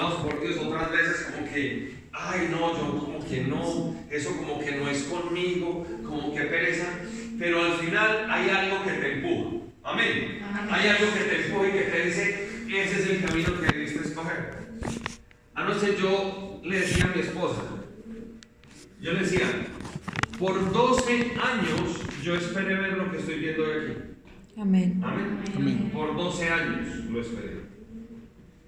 abandonados por Dios, otras veces como que, ay no, yo como que no, eso como que no es conmigo, como que pereza, pero al final hay algo que te empuja. Amén. Hay algo que te empuja y que te dice, ese es el camino que debiste escoger. Anoche yo le decía a mi esposa, yo le decía, por 12 años yo esperé ver lo que estoy viendo hoy aquí. Amén. Amén. Por 12 años lo esperé.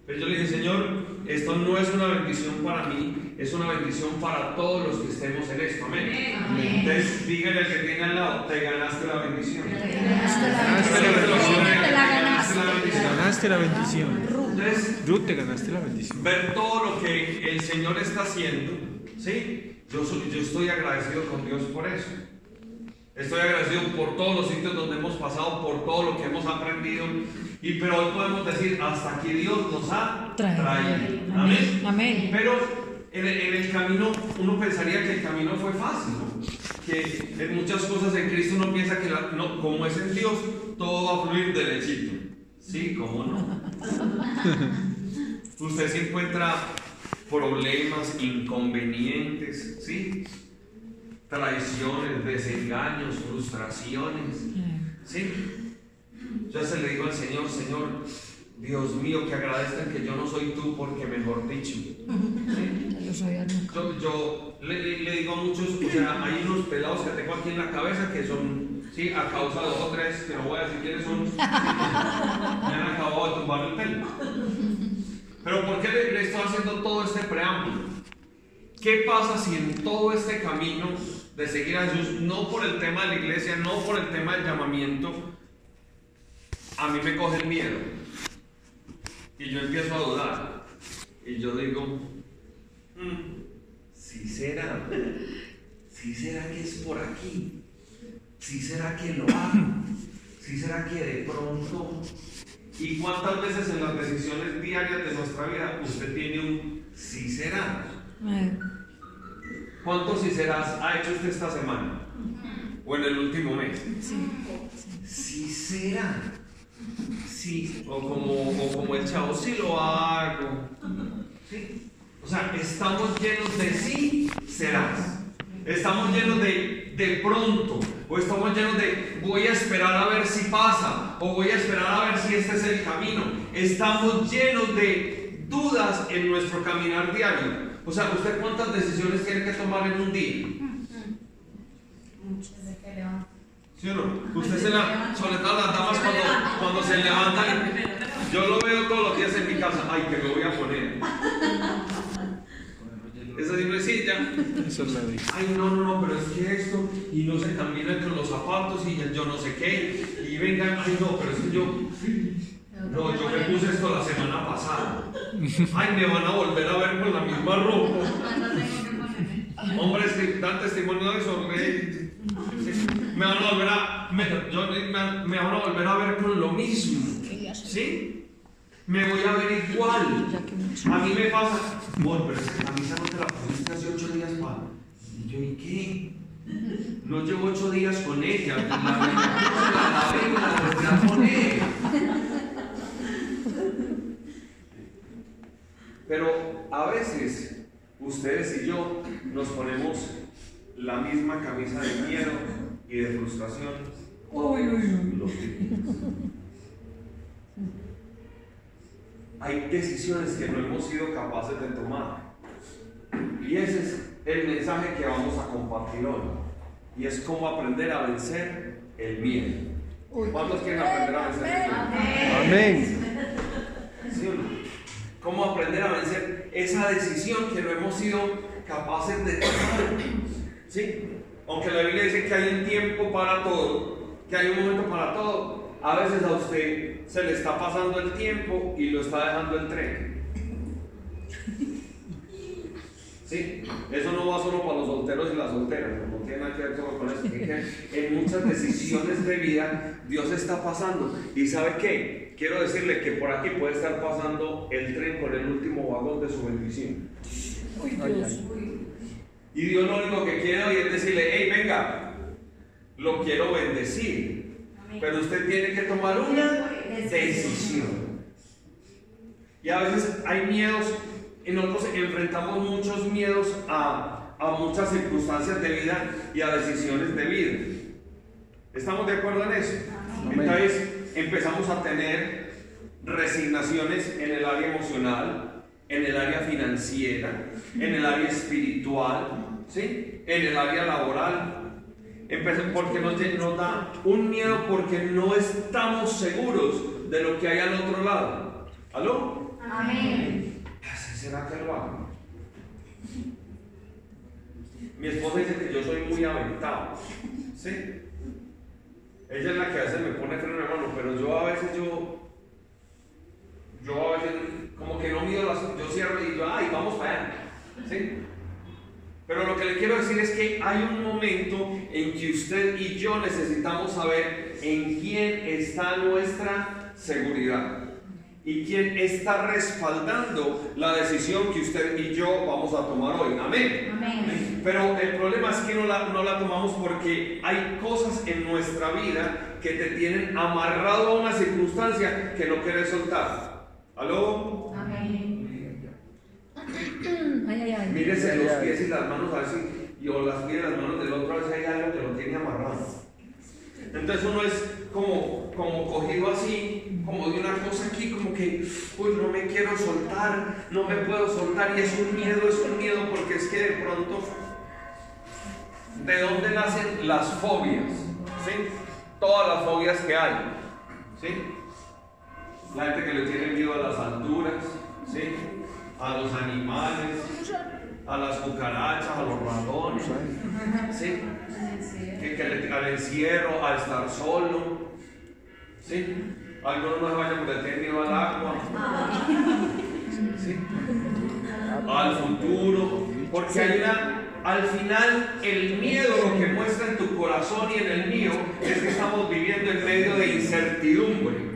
Pero yo le dije, Señor, esto no es una bendición para mí, es una bendición para todos los que estemos en esto. Amén. Entonces, dígale al que tiene al lado, te ganaste la bendición. Te ganaste la bendición. Te. Ganaste la bendición. Entonces, Ruth, te ganaste la bendición. ver todo lo que el Señor está haciendo, ¿sí? Yo, soy- yo estoy agradecido con Dios por eso. Estoy agradecido por todos los sitios donde hemos pasado, por todo lo que hemos aprendido. Y pero hoy podemos decir, hasta aquí Dios nos ha Traído. traído. Amén. Amén. Amén. Pero en el, en el camino, uno pensaría que el camino fue fácil, ¿no? Que en muchas cosas en Cristo uno piensa que la- no, como es en Dios, todo va a fluir derechito. Sí, ¿cómo no? Usted se encuentra problemas, inconvenientes, ¿sí? Traiciones, desengaños, frustraciones, ¿sí? Yo se le digo al Señor, Señor, Dios mío, que agradezcan que yo no soy tú porque mejor dicho. Yo, yo le, le- le digo a muchos, o sea, hay unos pelados que tengo aquí en la cabeza que son, sí, a causa de dos o tres, que no voy a decir quiénes son, me han acabado de tumbar el pelo. Pero ¿por qué le, le estoy haciendo todo este preámbulo? ¿Qué pasa si en todo este camino de seguir a Jesús, no por el tema de la iglesia, no por el tema del llamamiento, a mí me coge el miedo? Y yo empiezo a dudar. Y yo digo, si será, si será que es por aquí, si será que lo hago, si será que de pronto. ¿Y cuántas veces en las decisiones diarias de nuestra vida usted tiene un si será? ¿Cuántos si serás ha hecho usted esta semana? ¿O en el último mes? Sí. Si será. Sí, o como, o como el chavo, sí lo hago. Sí. O sea, estamos llenos de sí serás. Estamos llenos de de pronto. O estamos llenos de voy a esperar a ver si pasa. O voy a esperar a ver si este es el camino. Estamos llenos de dudas en nuestro caminar diario. O sea, ¿usted cuántas decisiones tiene que tomar en un día? ¿Sí o no? Usted se la, sobre todo las damas cuando, cuando se levantan, yo lo veo todos los días en mi casa, ay, que me voy a poner. Esa simplecilla, Eso es la de. ay, no, no, no, pero es que esto, y no se camina entre los zapatos, y yo no sé qué, y vengan, ay, no, pero es que yo, no, yo me puse esto la semana pasada. Ay, me van a volver a ver con la misma ropa. Hombres que dan testimonio de eso, me, van a volver a, me, yo- a volver a ver con lo mismo. ¿Sí? Me voy a ver igual. A mí me pasa, bueno, pero esa camisa no te la pusiste hace ocho días, pa. Y yo, ¿y qué? No llevo ocho días con ella. La, la, la lavé y la volví a poner. Pero a veces ustedes y yo nos ponemos la misma camisa de miedo y de frustración. Los típicos. Hay decisiones que no hemos sido capaces de tomar. Y ese es el mensaje que vamos a compartir hoy. Y es cómo aprender a vencer el miedo. ¿Cuántos quieren aprender a vencer el miedo? Amén. ¿Sí o no? ¿Cómo aprender a vencer esa decisión que no hemos sido capaces de tomar? ¿Sí? Aunque la Biblia dice que hay un tiempo para todo, que hay un momento para todo, a veces a usted se le está pasando el tiempo y lo está dejando el tren. ¿Sí? Eso no va solo para los solteros y las solteras, no tiene nada que ver solo con eso. Que en muchas decisiones de vida Dios está pasando. ¿Y sabe qué? Quiero decirle que por aquí puede estar pasando el tren con el último vagón de su bendición. Ay, ay. Y Dios lo único que quiere hoy es decirle, hey, venga, lo quiero bendecir. Pero usted tiene que tomar una decisión. Y a veces hay miedos y nosotros enfrentamos muchos miedos a, a muchas circunstancias de vida y a decisiones de vida. ¿Estamos de acuerdo en eso? Amén. Entonces empezamos a tener resignaciones en el área emocional, en el área financiera, en el área espiritual, ¿sí? en el área laboral. Porque nos, da un miedo porque no estamos seguros de lo que hay al otro lado. ¿Aló? Amén. ¿Así será que lo hago? Mi esposa dice que yo soy muy aventado. ¿Sí? Ella es la que a veces me pone freno de mano, pero yo a veces yo. Yo a veces como que no mido las. Yo cierro y digo, ay, vamos para allá. ¿Sí? Pero lo que le quiero decir es que hay un momento en que usted y yo necesitamos saber en quién está nuestra seguridad y quién está respaldando la decisión que usted y yo vamos a tomar hoy. Amén. Amén. Pero el problema es que no la, no la tomamos porque hay cosas en nuestra vida que te tienen amarrado a una circunstancia que no quieres soltar. ¿Aló? Amén. Ay, ay, ay. Mírese Ay, los ay. pies y las manos a ver si, y o las pies y las manos del otro a ver si hay algo que lo tiene amarrado. Entonces uno es como, como cogido así, como de una cosa aquí, como que, uy, no me quiero soltar, no me puedo soltar, y es un miedo, es un miedo, porque es que de pronto, ¿de dónde nacen las fobias? ¿Sí? Todas las fobias que hay, ¿sí? La gente que le tiene miedo a las alturas, ¿sí? A los animales, a las cucarachas, a los ratones, ¿sí? que, al encierro, a estar solo. ¿Sí? Algunos no se vayan porque tienen miedo al agua. ¿Sí? Al futuro. Porque hay una. Al final, el miedo lo que muestra en tu corazón y en el mío es que estamos viviendo en medio de incertidumbre.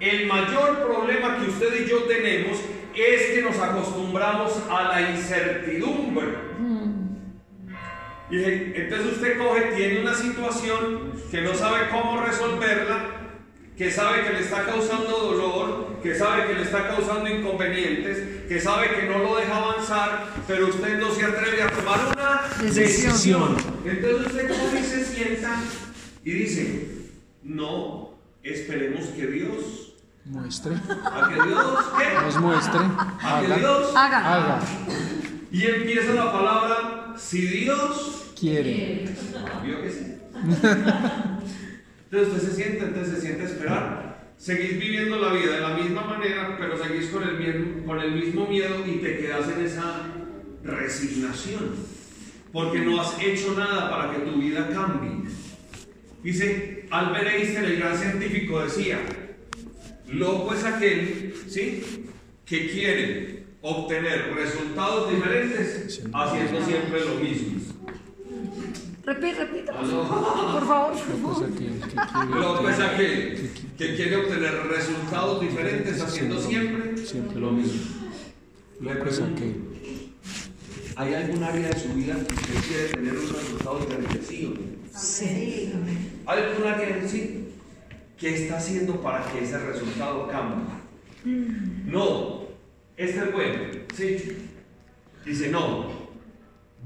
El mayor problema que usted y yo tenemos es que nos acostumbramos a la incertidumbre. Y entonces usted coge, tiene una situación que no sabe cómo resolverla, que sabe que le está causando dolor, que sabe que le está causando inconvenientes, que sabe que no lo deja avanzar, pero usted no se atreve a tomar una Decisión. decisión. Entonces usted coge y se sienta y dice, no, esperemos que Dios, Muestre. a que Dios, ¿qué? Nos muestre. A que Haga. Dios, Haga. Haga. y empieza la palabra, si Dios Quiere. ¿Vio que sí? Entonces usted se sienta, entonces se sienta a esperar. Seguís viviendo la vida de la misma manera, pero seguís con el, miedo- con el mismo miedo y te quedas en esa resignación. Porque no has hecho nada para que tu vida cambie. Dice, Albert Einstein, el gran científico, decía, loco es aquel, ¿sí? Que quiere obtener resultados diferentes haciendo siempre lo mismo. Repite, repite. Por favor, Pues Loco es obtener- aquel que quiere obtener resultados diferentes haciendo siempre Siempre lo mismo. Loco es aquel. ¿hay algún área de su vida que usted quiere tener un resultado diferente? ¿Sí de sí? ¿Qué está haciendo para que ese resultado cambie? No, este es bueno, ¿sí? Dice, no,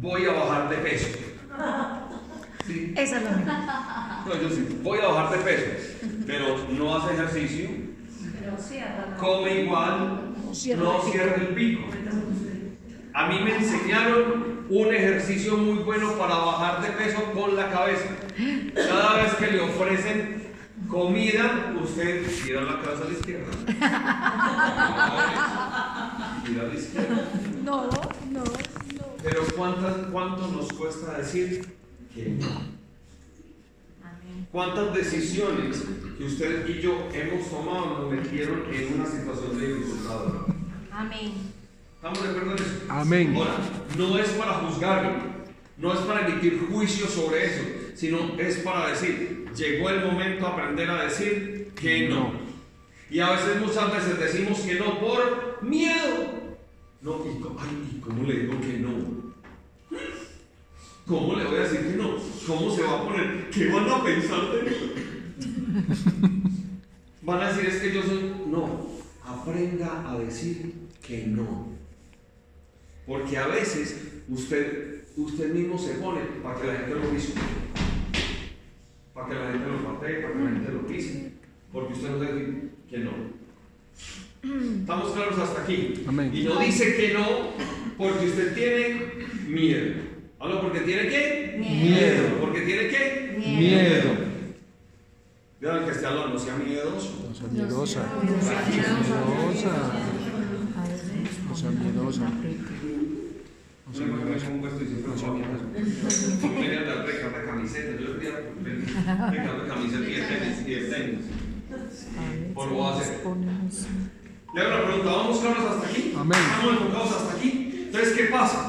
voy a bajar de peso. ¿Sí? Esa es la mía. No, yo sí, voy a bajar de peso, pero no hace ejercicio, Pero cierra. come igual, No cierra el pico. A mí me enseñaron un ejercicio muy bueno para bajar de peso con la cabeza. Cada vez que le ofrecen comida, usted gira la cabeza a la izquierda. Gira a la izquierda. No, no, no. Pero ¿cuántas, ¿cuánto nos cuesta decir que no? Amén. ¿Cuántas decisiones que usted y yo hemos tomado nos metieron en una situación de dificultad? Amén. ¿Estamos de acuerdo en eso? Amén. Ahora, no es para juzgarlo, no es para emitir juicio sobre eso, sino es para decir, llegó el momento de aprender a decir que no. Y a veces, muchas veces decimos que no por miedo. No, ¿y, ay, ¿y cómo le digo que no? ¿Cómo le voy a decir que no? ¿Cómo se va a poner? ¿Qué van a pensar de mí? Van a decir es que yo soy... No, aprenda a decir que no. Porque a veces usted, usted mismo se pone para que la gente lo pise. Para que la gente lo patee, para que la gente lo pise. Porque usted no debe decir que no. ¿Estamos claros hasta aquí? Amén. Y no dice que no porque usted tiene miedo. ¿Aló? ¿Porque tiene qué? Miedo. ¿Porque tiene qué? Miedo. Vean que esté hablando, no sea miedoso. No sea miedosa. Miedosa. No sea miedosa. No sea miedosa. Venía de reca de camiseta, yo quería reca de camiseta y de tenis y tenis. Por lo hace. Le hago una pregunta, ¿vamos claros hasta aquí? Amén. ¿Estamos enfocados hasta aquí? Entonces, ¿qué pasa?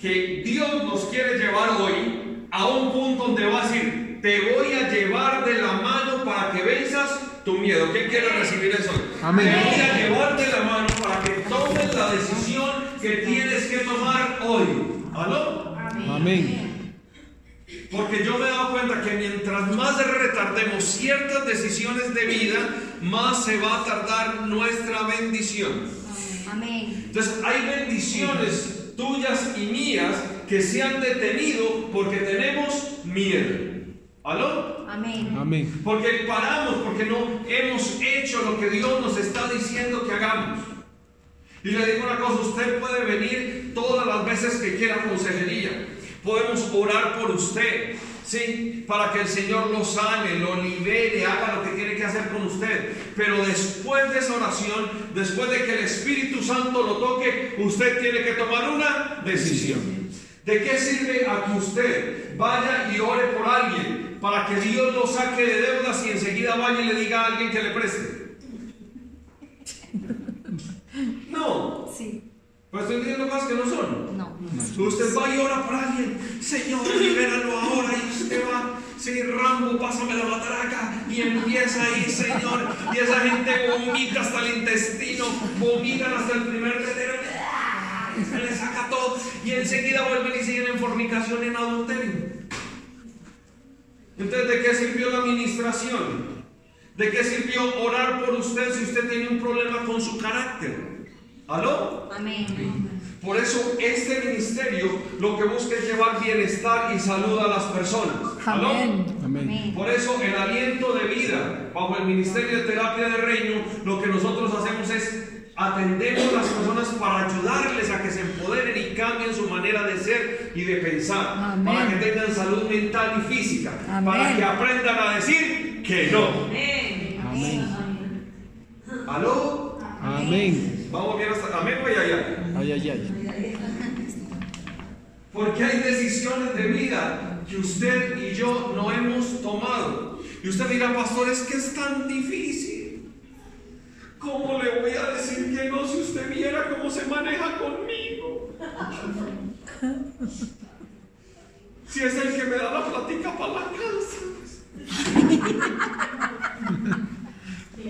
Que Dios nos quiere llevar hoy a un punto donde va a decir, te voy a llevar de la mano para que venzas tu miedo. ¿Quién quiere recibir eso? Amén. Te voy a llevar de la mano para que tomes la decisión que tienes que tomar hoy. ¿Aló? Amén. Porque yo me he dado cuenta que mientras más retardemos ciertas decisiones de vida, más se va a tardar nuestra bendición. Amén. Entonces hay bendiciones tuyas y mías que se han detenido porque tenemos miedo. ¿Aló? Amén. Amén. Porque paramos, porque no hemos hecho lo que Dios nos está diciendo que hagamos. Y le digo una cosa, usted puede venir todas las veces que quiera a consejería. Podemos orar por usted, ¿sí? Para que el Señor lo sane, lo libere, haga lo que tiene que hacer con usted. Pero después de esa oración, después de que el Espíritu Santo lo toque, usted tiene que tomar una decisión. ¿De qué sirve a que usted vaya y ore por alguien para que Dios lo saque de deudas y enseguida vaya y le diga a alguien que le preste? No. Sí. Pues estoy diciendo cosas que no son. No. Usted va y ora por alguien, Señor, libéralo ahora, y usted va, sí, Rambo, pásame la matraca, y empieza ahí, Señor, y esa gente vomita hasta el intestino, vomitan hasta el primer tetero, y se le saca todo, y enseguida vuelven y siguen en fornicación y en adulterio. Entonces, ¿de qué sirvió la administración? ¿De qué sirvió orar por usted si usted tiene un problema con su carácter? ¿Aló? Amén. Por eso este ministerio lo que busca es llevar bienestar y salud a las personas. ¿Aló? Amén. Amén. Por eso el aliento de vida bajo el ministerio de terapia de reino, lo que nosotros hacemos es atendemos a las personas para ayudarles a que se empoderen y cambien su manera de ser y de pensar, Amén. para que tengan salud mental y física, Amén. para que aprendan a decir que no. Amén. ¿Aló? Amén. Vamos bien hasta amén o ay, ay, ay. Ay, ay, ay. Porque hay decisiones de vida que usted y yo no hemos tomado. Y usted dirá, pastor, es que es tan difícil. ¿Cómo le voy a decir que no si usted viera cómo se maneja conmigo? Si es el que me da la plática para la casa.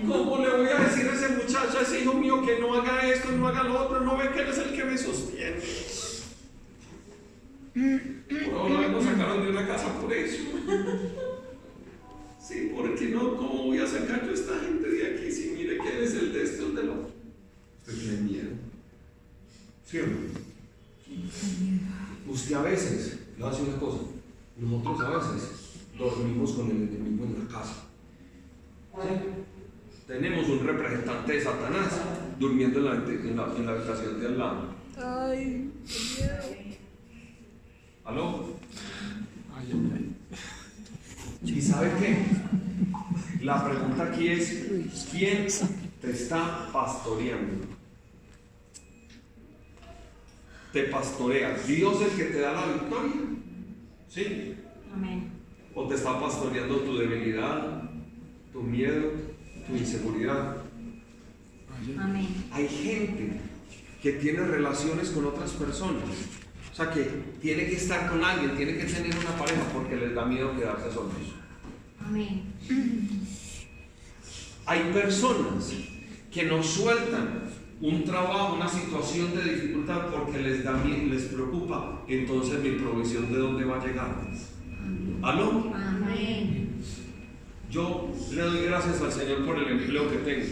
¿Cómo le voy a decir a ese muchacho, a ese hijo mío, que no haga esto, no haga lo otro? No ve que él es el que me sostiene. Por ahora nos sacaron de una casa por eso. Sí, porque no, ¿cómo voy a sacar yo a esta gente de aquí si mire que él es el de este o el del otro? Usted tiene miedo. ¿Sí o no? Usted a veces, le voy a decir una cosa, nosotros a veces dormimos con el enemigo en la casa. ¿Sí? Tenemos un representante de Satanás durmiendo en la, en la- en la habitación de al lado. Ay, ¿Aló? Ay, ay, ay. ¿Y sabe qué? La pregunta aquí es, ¿quién te está pastoreando? Te pastorea. ¿Dios el que te da la victoria? ¿Sí? Amén. ¿O te está pastoreando tu debilidad, tu miedo, tu inseguridad? Amén. Hay gente que tiene relaciones con otras personas. O sea, que tiene que estar con alguien, tiene que tener una pareja porque les da miedo quedarse solos. Amén. Hay personas que no sueltan un trabajo, una situación de dificultad porque les da mie- les preocupa. Entonces mi provisión de dónde va a llegar. ¿Aló? Amén. Yo le doy gracias al Señor por el empleo que tengo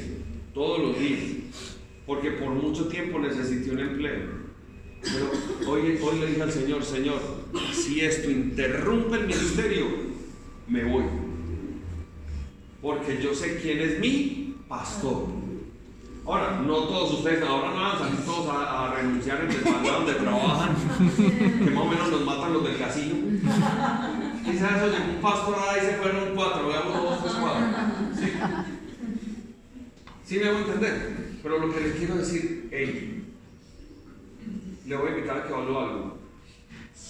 todos los días, porque por mucho tiempo necesité un empleo. Pero hoy, le dije al Señor, Señor, si esto interrumpe el ministerio, me voy. Porque yo sé quién es mi pastor. Ahora, no todos ustedes ahora no van a salir todos a, renunciar en el lugar donde trabajan, que más o menos nos matan los del casino. Quizás eso llegó un pastor ahí se fueron cuatro, veamos dos, tres, cuatro. ¿Sí? ¿Sí me voy a entender? Pero lo que le quiero decir, hey, le voy a invitar a que evalúe algo.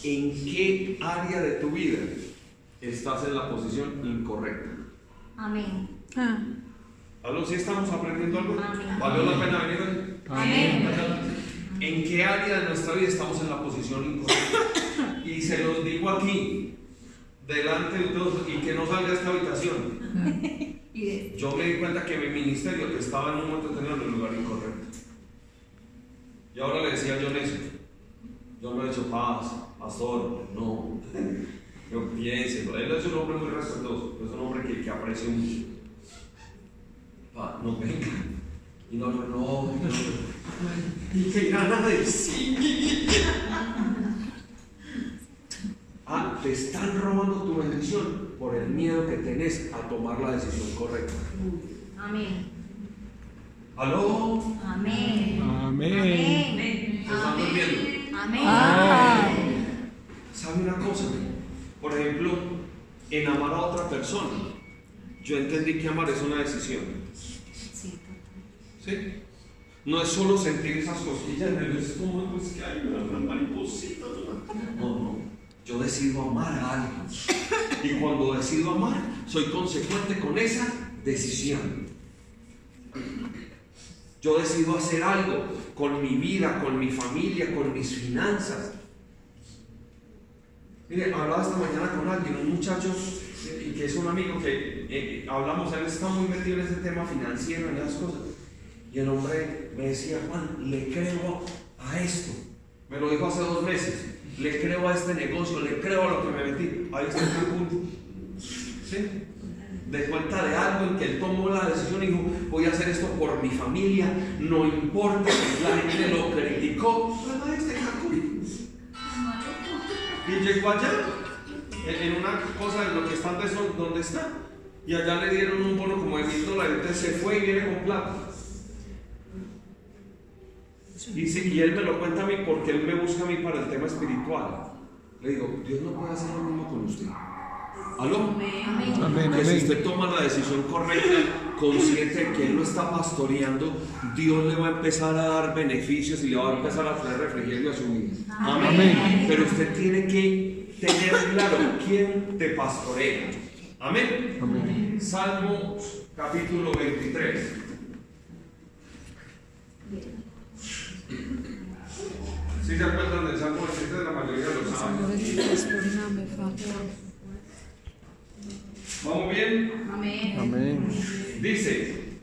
¿En qué área de tu vida estás en la posición incorrecta? Amén. Ah. ¿Aló? ¿Sí estamos aprendiendo algo? Amén. ¿Valió la pena venir hoy? Amén. ¿En qué área de nuestra vida estamos en la posición incorrecta? Y se los digo aquí, delante de todos, y que no salga de esta habitación. Yo me di cuenta que mi ministerio que estaba en un momento tenido en el lugar incorrecto. Y ahora le decía yo necio. Yo no he hecho paz, pastor, no. Yo piénselo. Él es un hombre muy respetuoso, es un hombre que, que aprecio mucho. Pa, no venga. Y no, no, no. no. Y que nada de sí. Ah, te están robando tu bendición por el miedo que tenés a tomar la decisión correcta. Amén. ¿Aló? Amén. Amén. ¿Se están durmiendo? Amén. Ah. ¿Sabe una cosa? Por ejemplo, en amar a otra persona, yo entendí que amar es una decisión. Sí. ¿Sí? No es solo sentir esas cosquillas en el estómago, es que hay una mariposita. No, no. Yo decido amar a alguien. Y cuando decido amar, soy consecuente con esa decisión. Yo decido hacer algo con mi vida, con mi familia, con mis finanzas. Mire, hablaba esta mañana con alguien, un muchacho que es un amigo que eh, hablamos, él está muy metido en ese tema financiero, en esas cosas. Y el hombre me decía, Juan, le creo a esto. Me lo dijo hace dos meses. Le creo a este negocio, le creo a lo que me metí. Ahí está el punto. ¿Sí? De cuenta de algo en que él tomó la decisión y dijo, voy a hacer esto por mi familia, no importa la gente lo criticó. Este. Y llegó allá, en en una cosa de lo que eso, donde está. Y allá le dieron un bono como de mil dólares, entonces se fue y viene con plata. Y, sí, y él me lo cuenta a mí porque él me busca a mí para el tema espiritual. Le digo, Dios no puede hacer lo mismo con usted. ¿Aló? Amén. Amén. Que si usted toma la decisión correcta, consciente de que Él lo está pastoreando, Dios le va a empezar a dar beneficios y le va a empezar a traer refrigerio a su vida. Amén. Pero usted tiene que tener claro quién te pastorea. Amén. Amén. Salmo capítulo 23. Si se acuerdan del Salmo 23, la mayoría lo saben. ¿Vamos bien? Amén. Amén. Dice,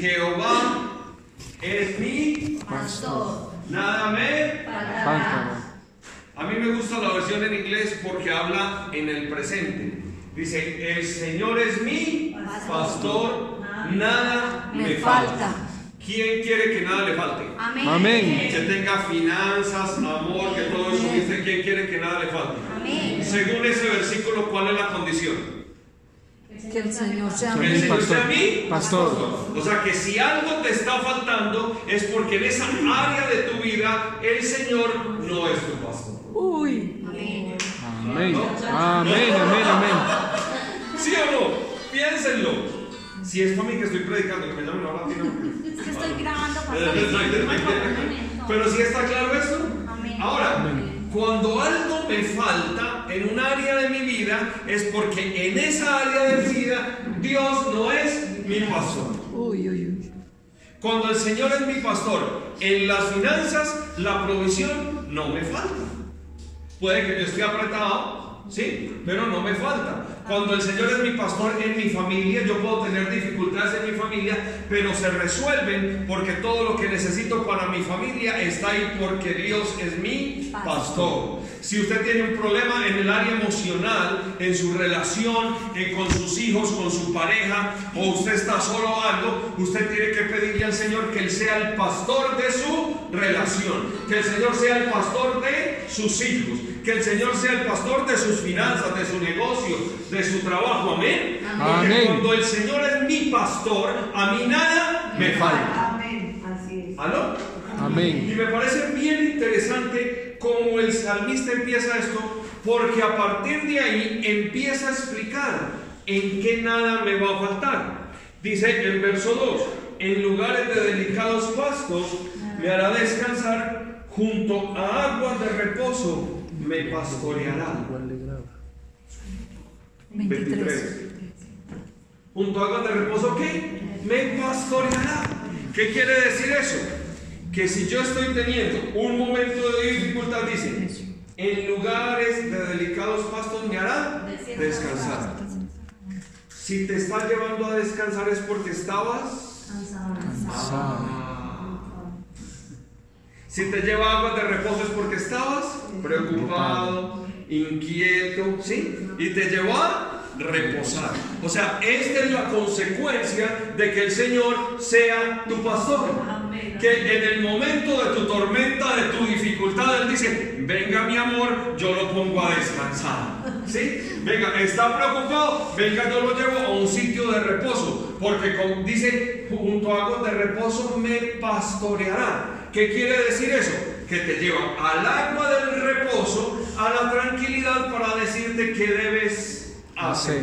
Jehová es mi, Pastor. nada me. Falta. A mí me gusta la versión en inglés porque habla en el presente. Dice, el Señor es mi pastor, nada Me falta. ¿Quién quiere que nada le falte? Amén. Amén. Que tenga finanzas, amor, que todo eso. Dice, ¿quién quiere que nada le falte? Amén. Según ese versículo, ¿cuál es la condición? Que el Señor sea Que el mi Señor sea pastor. mi Pastor. O sea que si algo te está faltando es porque en esa área de tu vida el Señor no es tu pastor. Uy. Amén. Amén. Amén. Amén. Amén. ¿Sí o no? Piénsenlo. Si es para mí que estoy predicando, que me llamen ahora no. Es que estoy grabando Eh, Pero si está claro esto. Amén. Ahora, cuando algo me falta en un área de mi vida, es porque en esa área de mi vida Dios no es mi pastor. Uy, uy, uy. Cuando el Señor es mi pastor, en las finanzas la provisión no me falta. Puede que yo esté apretado, sí, pero no me falta. Cuando el Señor es mi pastor en mi familia, yo puedo tener dificultades en mi familia, pero se resuelven porque todo lo que necesito para mi familia está ahí porque Dios es mi pastor. Si usted tiene un problema en el área emocional, en su relación eh, con sus hijos, con su pareja, o usted está solo algo, usted tiene que pedirle al Señor que Él sea el pastor de su relación, que el Señor sea el pastor de sus hijos, que el Señor sea el pastor de sus finanzas, de su negocio, de su trabajo. Amén. Porque Amén. cuando el Señor es mi pastor, a mí nada me falta. Amén. Así es. ¿Aló? Y Amén. me parece bien interesante cómo el salmista empieza esto, porque a partir de ahí empieza a explicar en qué nada me va a faltar. Dice el verso 2, en lugares de delicados pastos me hará descansar, junto a aguas de reposo me pastoreará. 23. Junto a aguas de reposo, ¿qué? Me pastoreará. ¿Qué quiere decir eso? Que si yo estoy teniendo un momento de dificultad, dice, en lugares de delicados pastos me hará descansar. Si te está llevando a descansar es porque estabas. Si te lleva aguas de reposo es porque estabas preocupado, inquieto, ¿sí? Y te llevó a reposar. O sea, esta es la consecuencia de que el Señor sea tu pastor. Que en el momento de tu tormenta, de tu dificultad, Él dice, venga mi amor, yo lo pongo a descansar. ¿Sí? Venga, está preocupado, venga, yo lo llevo a un sitio de reposo. Porque como dice, junto a aguas de reposo me pastoreará. ¿Qué quiere decir eso? Que te lleva al agua del reposo, a la tranquilidad para decirte qué debes hacer.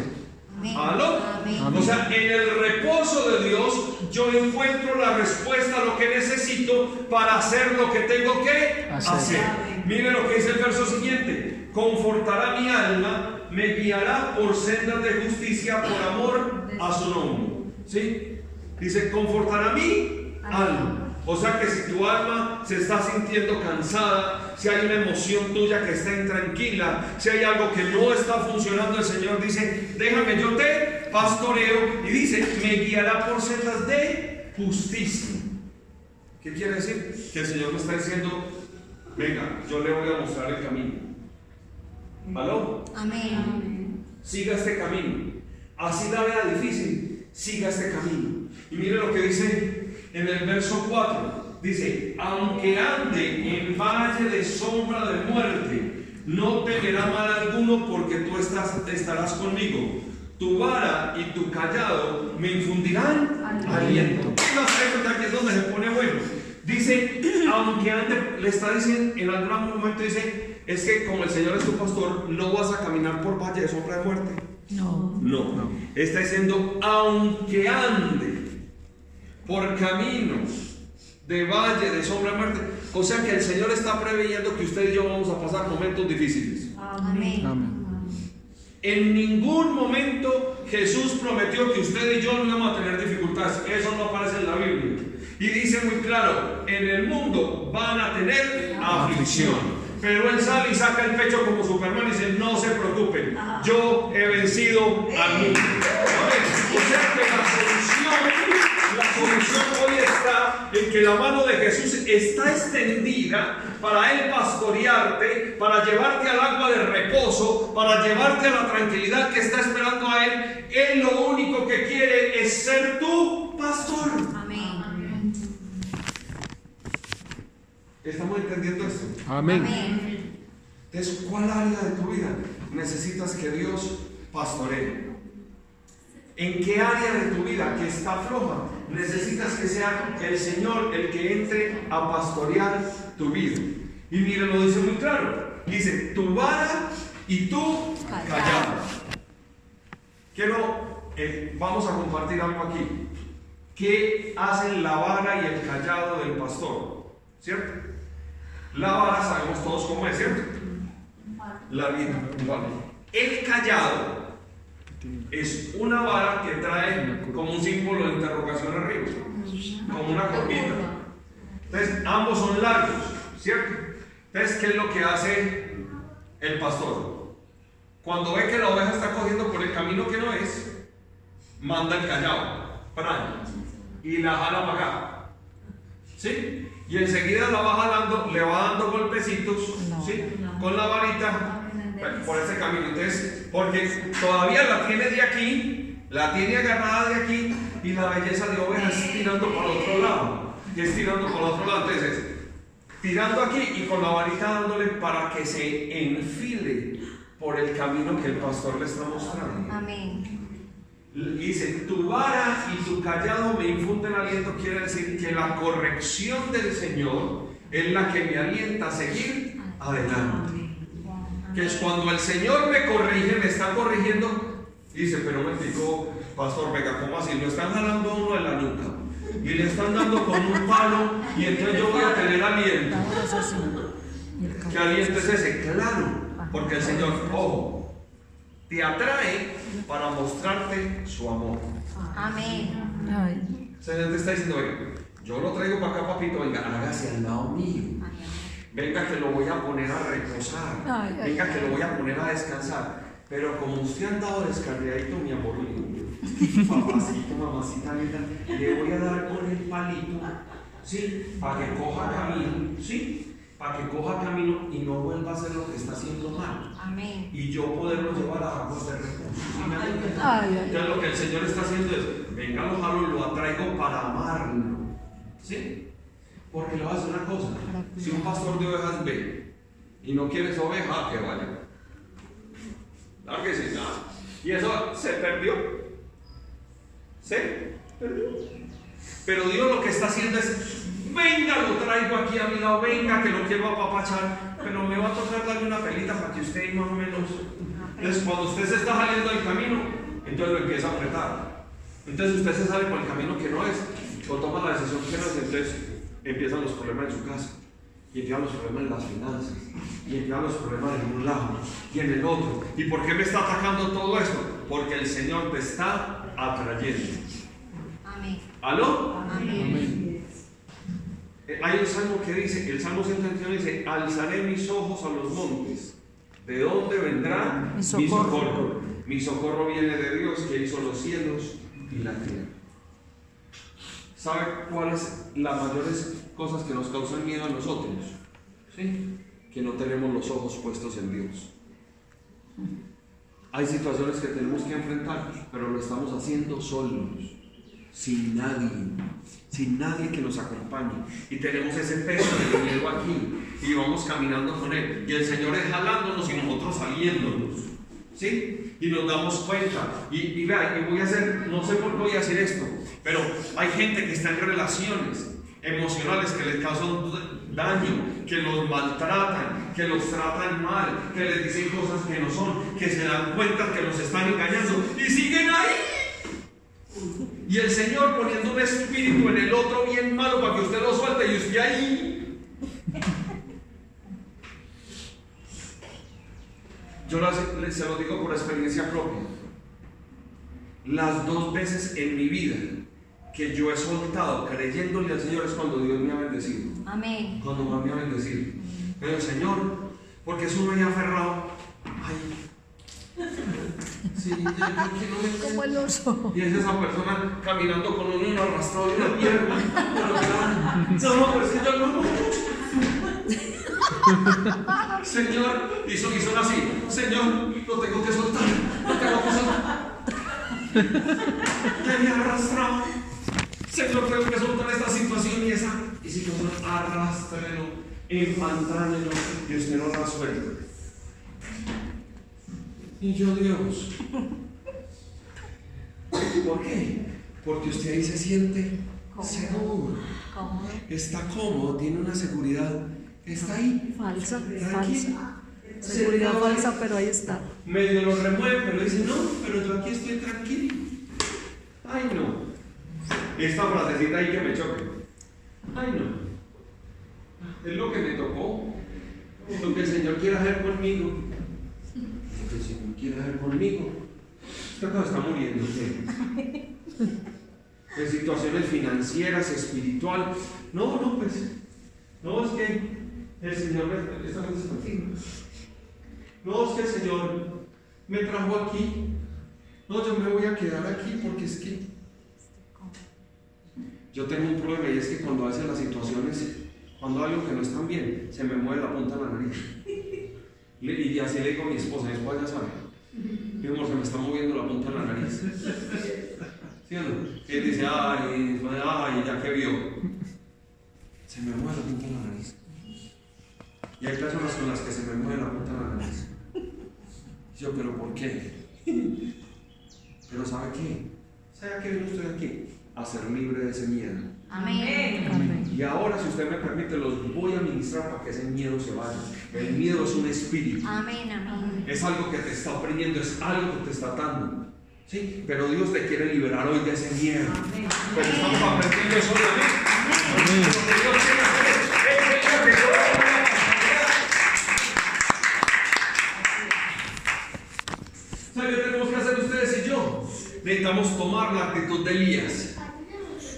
¿Aló? Amén. O sea, en el reposo de Dios yo encuentro la respuesta a lo que necesito para hacer lo que tengo que Hacer. hacer. Amén. Mire lo que dice el verso siguiente. Confortará mi alma, me guiará por sendas de justicia por amor a su nombre. ¿Sí? Dice, confortará mi alma. O sea que si tu alma se está sintiendo cansada, si hay una emoción tuya que está intranquila, si hay algo que no está funcionando, el Señor dice, déjame, yo te pastoreo y dice, me guiará por sendas de justicia. ¿Qué quiere decir? Que el Señor me está diciendo, venga, yo le voy a mostrar el camino. ¿Aló? Amén. Siga este camino. Así la vea difícil, siga este camino. Y mire lo que dice en el verso 4. Dice, aunque ande en valle de sombra de muerte, no temerá mal alguno porque tú estás, estarás conmigo. Tu vara y tu callado me infundirán aliento. No sé, aquí es donde se pone bueno. Dice, aunque ande, le está diciendo, en algún momento dice, es que como el Señor es tu pastor, no vas a caminar por valle de sombra de muerte. No. No, está diciendo, aunque ande por caminos de valle, de sombra de muerte. O sea que el Señor está preveyendo que usted y yo vamos a pasar momentos difíciles. Amén. Amén. En ningún momento Jesús prometió que usted y yo no íbamos a tener dificultades. Eso no aparece en la Biblia. Y dice muy claro, en el mundo van a tener aflicción. Pero él sale y saca el pecho como Superman y dice, no se preocupen, yo he vencido al mundo. Amén. O sea que la solución, solución hoy está en que la mano de Jesús está extendida para él pastorearte, para llevarte al agua de reposo, para llevarte a la tranquilidad que está esperando a él. Él lo único que quiere es ser tu pastor. Amén. ¿Estamos entendiendo esto? Amén. Amén. Entonces, ¿cuál área de tu vida necesitas que Dios pastoree? ¿En qué área de tu vida que está floja necesitas que sea el Señor el que entre a pastorear tu vida? Y mire, lo dice muy claro. Dice, tu vara y tu callado. Quiero, eh, vamos a compartir algo aquí. ¿Qué hacen la vara y el callado del pastor? ¿Cierto? La vara sabemos todos cómo es, ¿cierto? La vida. ¿vale? El callado es una vara que trae como un símbolo de interrogación arriba, como una corbita. Entonces, ambos son largos, ¿cierto? Entonces, ¿qué es lo que hace el pastor? Cuando ve que la oveja está cogiendo por el camino que no es, manda el callado, ¡pran! y la jala para acá. ¿Sí? Y enseguida la va jalando, le va dando golpecitos. ¿sí? Con la varita por ese camino. Entonces, porque todavía la tiene de aquí, la tiene agarrada de aquí y la belleza de oveja es tirando el otro lado. Y es tirando el otro lado. Entonces, tirando aquí y con la varita dándole para que se enfile por el camino que el pastor le está mostrando. Amén. Dice, tu vara y tu callado me infunden aliento, quiere decir que la corrección del Señor es la que me alienta a seguir adelante. Que es cuando el Señor me corrige, me está corrigiendo, dice, pero me dijo, pastor, venga, ¿cómo así? Lo están jalando a uno de la nuca y le están dando con un palo y entonces yo voy a tener aliento. ¿Qué aliento es ese? Claro, porque el Señor, ojo, te atrae para mostrarte su amor. Amén. El Señor te está diciendo, yo lo traigo para acá, papito, venga, hágase al lado mío. Venga que lo voy a poner a reposar. Ay, ay, Venga que lo voy a poner a descansar. Pero como usted ha andado descarriadito, mi amor lindo, papacito, mamacita linda, le voy a dar con el palito, ¿sí? Para que coja camino, ¿sí? Para que coja camino y no vuelva a hacer lo que está haciendo mal. Amén. Y yo poderlo llevar a aguas de reposo. Entonces lo que el Señor está haciendo es, venga, lo jalo, lo atraigo para amarlo. ¿Sí? Porque a decir una cosa. Si un pastor de ovejas ve y no quiere esa oveja, que vaya. Claro que sí, nada. Y eso se perdió. Se perdió. Pero Dios lo que está haciendo es, venga, lo traigo aquí a mi lado, venga, que lo quiero apapachar, pero me va a tocar darle una pelita para que usted más o menos... Entonces, cuando usted se está saliendo del camino, entonces lo empieza a apretar. Entonces usted se sale por el camino que no es, o toma la decisión que no es, entonces empiezan los problemas en su casa, y empiezan los problemas en las finanzas, y empiezan los problemas en un lado y en el otro. ¿Y por qué me está atacando todo esto? Porque el Señor te está atrayendo. Amén. ¿Aló? Amén. Eh, Hay un salmo que dice, el salmo 131 dice, alzaré mis ojos a los montes. ¿De dónde vendrá Mi socorro. socorro? Mi socorro viene de Dios que hizo los cielos y la tierra. ¿Sabe cuáles las mayores cosas que nos causan miedo a nosotros? ¿Sí? Que no tenemos los ojos puestos en Dios. Hay situaciones que tenemos que enfrentar, pero lo estamos haciendo solos, sin nadie, sin nadie que nos acompañe. Y tenemos ese peso del miedo aquí y vamos caminando con él. Y el Señor es jalándonos y nosotros saliéndonos. ¿Sí? Y nos damos cuenta. Y, y vea, y voy a hacer, no sé por qué voy a hacer esto, pero hay gente que está en relaciones emocionales que les causan daño, que los maltratan, que los tratan mal, que les dicen cosas que no son, que se dan cuenta que los están engañando y siguen ahí. Y el Señor poniendo un espíritu en el otro bien malo para que usted lo suelte y usted ahí. Yo se lo digo por experiencia propia. Las dos veces en mi vida que yo he soltado creyéndole al Señor es cuando Dios me ha bendecido. Amén. Cuando me ha bendecido. Pero Señor, porque es uno ahí aferrado. Ay. Sí, yo, yo que no me Como el oso. y es esa persona caminando con un uno arrastrado de una pierna. Pero no, pero es que yo no. Señor, y son, y son así. Señor, lo tengo que soltar. Lo tengo que soltar. Que me arrastrado. Señor, tengo que soltar esta situación y esa. Y situación, arrástrelo, empantánelo y usted no la suelta. Y yo, Dios. ¿Por qué? Porque usted ahí se siente seguro, Cómodo. está cómodo, tiene una seguridad, está ahí. Falsa, falsa. Seguridad falsa, pero ahí está. Medio lo remueve, pero dice, no, pero yo aquí estoy tranquilo. Ay, no. Esta frasecita ahí que me choque. Ay, no. Es lo que me tocó. Lo que el Señor quiere hacer conmigo. Lo que el Señor quiere hacer conmigo. Esta cosa está muriendo. En situaciones financieras, espiritual. No, no, pues. No, es que el Señor me. Aquí. No, es que el Señor me trajo aquí. No, yo me voy a quedar aquí porque es que Yo tengo un problema y es que cuando a veces las situaciones, cuando hay algo que no están bien, se me mueve la punta de la nariz. Y así le digo a mi esposa, mi esposa ya sabe. Mi amor, se me está moviendo la punta de la nariz. ¿Sí o no? Y él dice, ay, ay, ya que vio. Se me mueve la punta de la nariz. Y hay personas con las que se me mueve la punta de la nariz. Yo, pero ¿por qué? Pero ¿sabe qué? ¿Sabe qué vino usted aquí? A ser libre de ese miedo. Amén. Amén. Y ahora, si usted me permite, los voy a ministrar para que ese miedo se vaya. El miedo es un espíritu. Amén. Amén. Es algo que te está oprimiendo, es algo que te está atando. ¿Sí? Pero Dios te quiere liberar hoy de ese miedo. Pero estamos aprendiendo eso de mí. Amén. Lo que Dios quiere hacer es- es que yo tenga la capacidad. ¿Sabe qué tenemos que hacer ustedes y yo? Necesitamos tomar la actitud de Elías.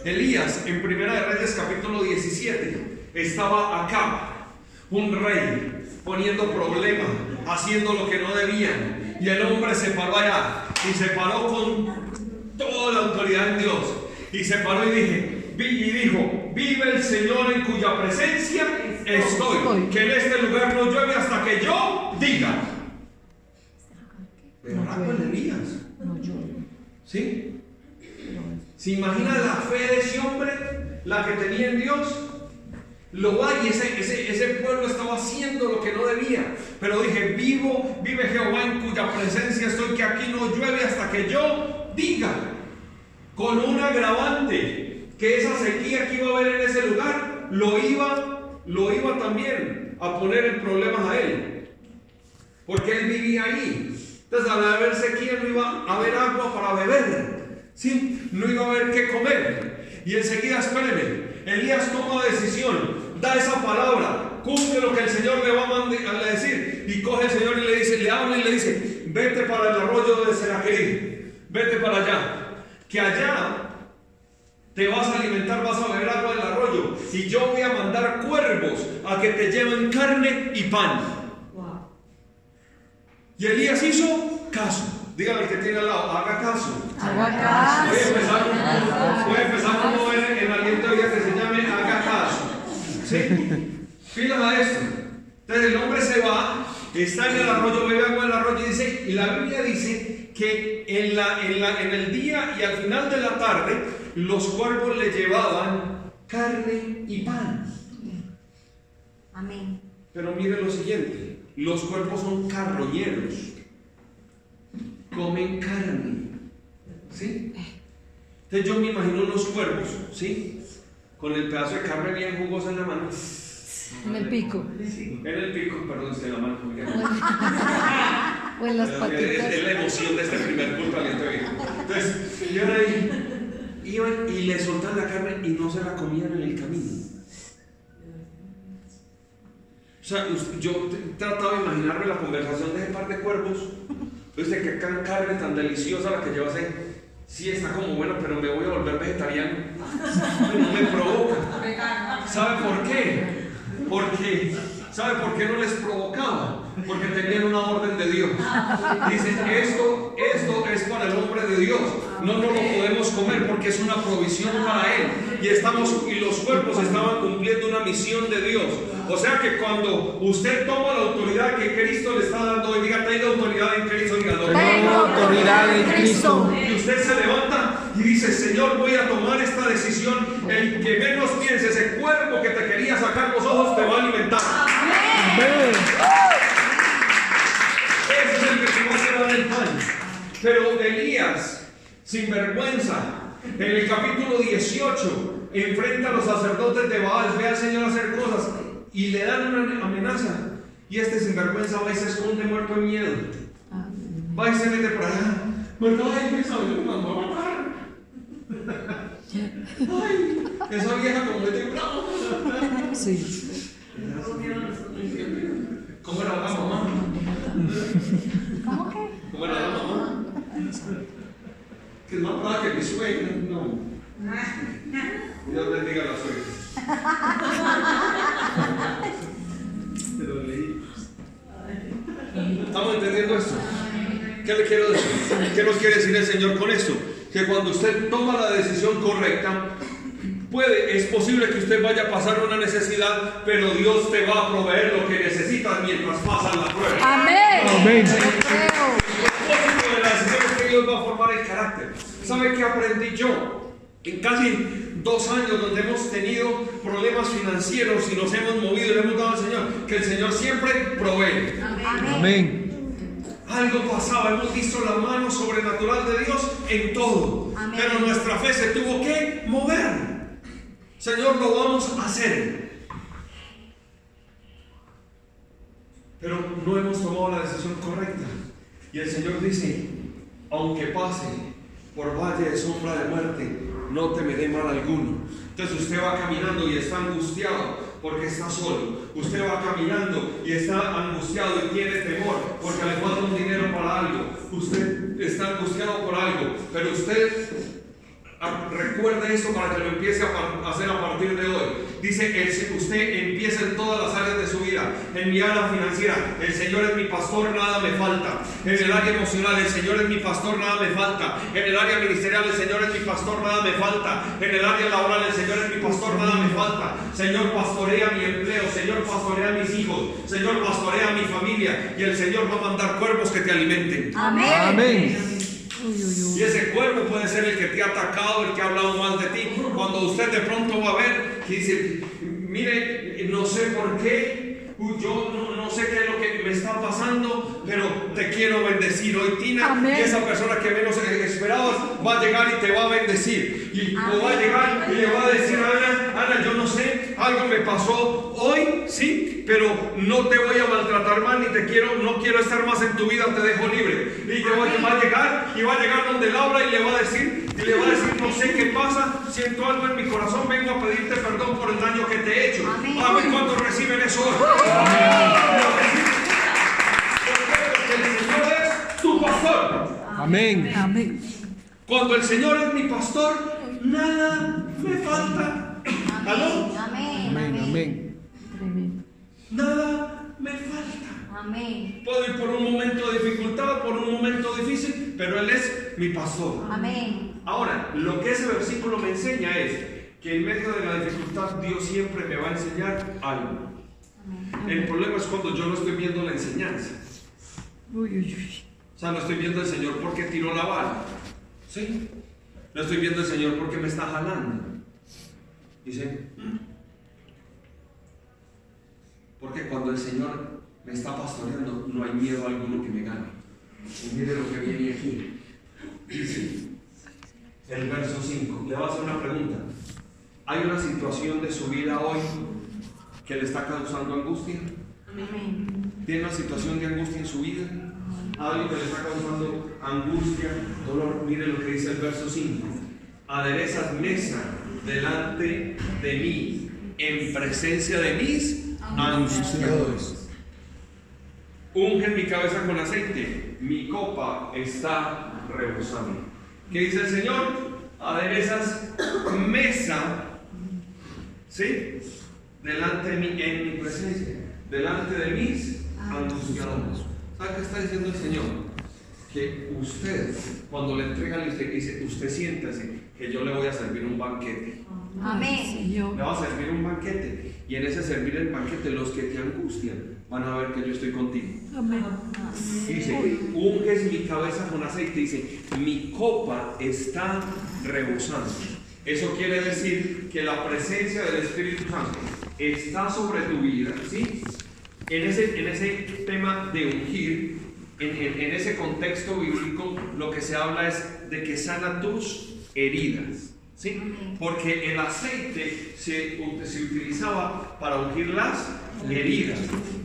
Elías, en Primera de Reyes capítulo 17, estaba acá, un rey, poniendo problemas, haciendo lo que no debían. Y el hombre se paró allá y se paró con toda la autoridad en Dios. Y se paró y dije, vi- y dijo, vive el Señor en cuya presencia estoy. Que en este lugar no llueve hasta que yo diga. Pero No ahora con llueve. Elías. No yo. ¿Sí? ¿Se imagina la fe de ese hombre? La que tenía en Dios. Lo va y ese, ese, ese pueblo estaba haciendo lo que no debía. Pero dije, vivo, vive Jehová en cuya presencia estoy, que aquí no llueve hasta que yo diga. Con un agravante, que esa sequía que iba a haber en ese lugar, lo iba, lo iba también a poner en problemas a él. Porque él vivía ahí. Entonces, al haber sequía, no iba a haber agua para beber. ¿Sí? No iba a haber qué comer. Y enseguida, espéreme, Elías toma decisión, da esa palabra, cumple lo que el Señor le va a, mande- a decir. Y coge el Señor y le dice, le habla y le dice, vete para el arroyo de Seraquerí, vete para allá. Que allá te vas a alimentar, vas a beber agua del arroyo. Y yo voy a mandar cuervos a que te lleven carne y pan. Wow. Y Elías hizo caso. Dígale al que tiene al lado, haga caso. Haga Voy a caso. empezar, voy a empezar con un joven en aliento de vida que se llame haga caso. ¿Sí? Fíjate a esto. Entonces el hombre se va, está en el arroyo, bebe agua del arroyo y dice, y la Biblia dice que en, la, en, la, en el día y al final de la tarde los cuervos le llevaban carne y pan. Amén. Pero mire lo siguiente, los cuervos son carroñeros, comen carne, ¿sí? Entonces yo me imagino unos cuervos, ¿sí? Con el pedazo de carne bien jugoso en la mano, En el pico. en el pico, perdón, es en la mano. O en las Es, es patitas. la emoción de este primer culto. Entonces, yo ahí, iban y le soltaban la carne y no se la comían en el camino. O sea, yo he tratado de imaginarme la conversación de ese par de cuervos. Viste que carne tan deliciosa la que llevas ahí. Sí, está como buena, pero me voy a volver vegetariano. No me provoca. ¿Sabe por qué? Porque, ¿sabe por qué no les provocaba? Porque tenían una orden de Dios. Dicen, esto, esto es para el hombre de Dios. No nos lo podemos comer porque es una provisión para él. Y estamos, y los cuerpos estaban cumpliendo una misión de Dios. O sea que cuando usted toma la autoridad que Cristo le está dando, y diga, tengo autoridad en Cristo, diga. Tengo autoridad en Cristo. Y usted se levanta y dice, Señor, voy a tomar esta decisión. El que menos piense, ese cuerpo que te quería sacar los ojos, te va a alimentar. Amén. Ese es el que te va a llevar el pan. Pero Elías, sin vergüenza, en el capítulo 18, enfrenta a los sacerdotes de Baal, ve al Señor hacer cosas y le dan una amenaza. Y este sinvergüenza va y se esconde muerto en miedo. Va y se mete por allá. Muerto, ay, me sabe, me mandó a matar. Ay, esa vieja como de bravo. Sí. ¿Cómo era la mamá? ¿Cómo que? ¿Cómo era la mamá? Que es más brava que mi suegra. No. Dios bendiga a la suegra. Te lo leí. ¿Estamos entendiendo esto? ¿Qué le quiero decir? ¿Qué nos quiere decir el Señor con esto? Que cuando usted toma la decisión correcta, Puede, es posible que usted vaya a pasar una necesidad, pero Dios te va a proveer lo que necesitas mientras pasas la prueba. Amén. Amén. Yo creo. El propósito de la decisión es que Dios va a formar el carácter. ¿Sabe qué aprendí yo? En casi dos años donde hemos tenido problemas financieros y nos hemos movido y le hemos dado al Señor, que el Señor siempre provee. Amén. Algo pasaba, hemos visto la mano sobrenatural de Dios en todo. Amén. Pero nuestra fe se tuvo que mover. Señor, lo vamos a hacer. Pero no hemos tomado la decisión correcta. Y el Señor dice, aunque pase por valle de sombra de muerte, no temeré mal alguno. Entonces usted va caminando y está angustiado porque está solo. Usted va caminando y está angustiado y tiene temor porque le falta un dinero para algo. Usted está angustiado por algo, pero usted recuerde esto para que lo empiece a hacer a partir de hoy. Dice que el- usted empieza en todas las áreas de su vida. En mi área financiera, el Señor es mi pastor, nada me falta. En el área emocional, el Señor es mi pastor, nada me falta. En el área ministerial, el Señor es mi pastor, nada me falta. En el área laboral, el Señor es mi pastor, nada me falta. Señor, pastorea mi empleo. Señor, pastorea mis hijos. Señor, pastorea mi familia. Y el Señor va a mandar cuervos que te alimenten. Amén. Amén. Y ese cuervo puede ser el que te ha atacado, el que ha hablado mal de ti. Cuando usted de pronto va a ver que dice, mire, no sé por qué, uy, yo no, no sé qué es lo que me está pasando, pero te quiero bendecir hoy, Tina. Amén. Y esa persona que menos esperabas va a llegar y te va a bendecir. Y o va a llegar y le va a decir a Ana, Ana, yo no sé, algo me pasó hoy, sí, pero no te voy a maltratar más, ni te quiero, no quiero estar más en tu vida, te dejo libre. Y te voy- va a llegar y va a llegar donde Laura y le va a decir, y le va a decir, no sé qué pasa, siento algo en mi corazón, vengo a pedirte perdón por el daño que te he hecho. Amén. A ver cuántos reciben eso hoy. Porque el Señor es tu pastor. Amén. Amén. Cuando el Señor es mi pastor, nada me falta. ¿Aló? Amén. Amén. Amén. Tremendo. Nada me falta. Amén. Puedo ir por un momento de dificultad, por un momento difícil, pero Él es mi pastor. Amén. Ahora, lo que ese versículo me enseña es que en medio de la dificultad Dios siempre me va a enseñar algo. El problema es cuando yo no estoy viendo la enseñanza. Uy, uy, uy. O sea, no estoy viendo al Señor porque tiró la bala. ¿Sí? No estoy viendo al Señor porque me está jalando. Dice, "Mm". Porque cuando el Señor me está pastoreando, no hay miedo alguno que me gane. Y mire lo que viene aquí. Dice, el verso 5. Le voy a hacer una pregunta. ¿Hay una situación de su vida hoy que le está causando angustia? ¿Tiene una situación de angustia en su vida? Algo que le está causando angustia, dolor. Mire lo que dice el verso 5. Aderezas mesa delante de mí, en presencia de mis angustiadores. Unge mi cabeza con aceite, mi copa está rebosando. ¿Qué dice el Señor? Aderezas mesa, ¿sí? Delante de mí, en mi presencia, delante de mis angustiadores. ¿Sabe qué está diciendo el Señor? Que usted, cuando le entrega el usted dice, usted siéntase, que yo le voy a servir un banquete. Amén. Le vas a servir un banquete. Y en ese servir el banquete, los que te angustian van a ver que yo estoy contigo. Amén. Dice, unges mi cabeza con aceite. Dice, mi copa está rebosando. Eso quiere decir que la presencia del Espíritu Santo está sobre tu vida, ¿sí? En ese, en ese tema de ungir, en, en- en ese contexto bíblico, lo que se habla es de que sana tus heridas, ¿sí? Porque el aceite se, se utilizaba para ungir las heridas.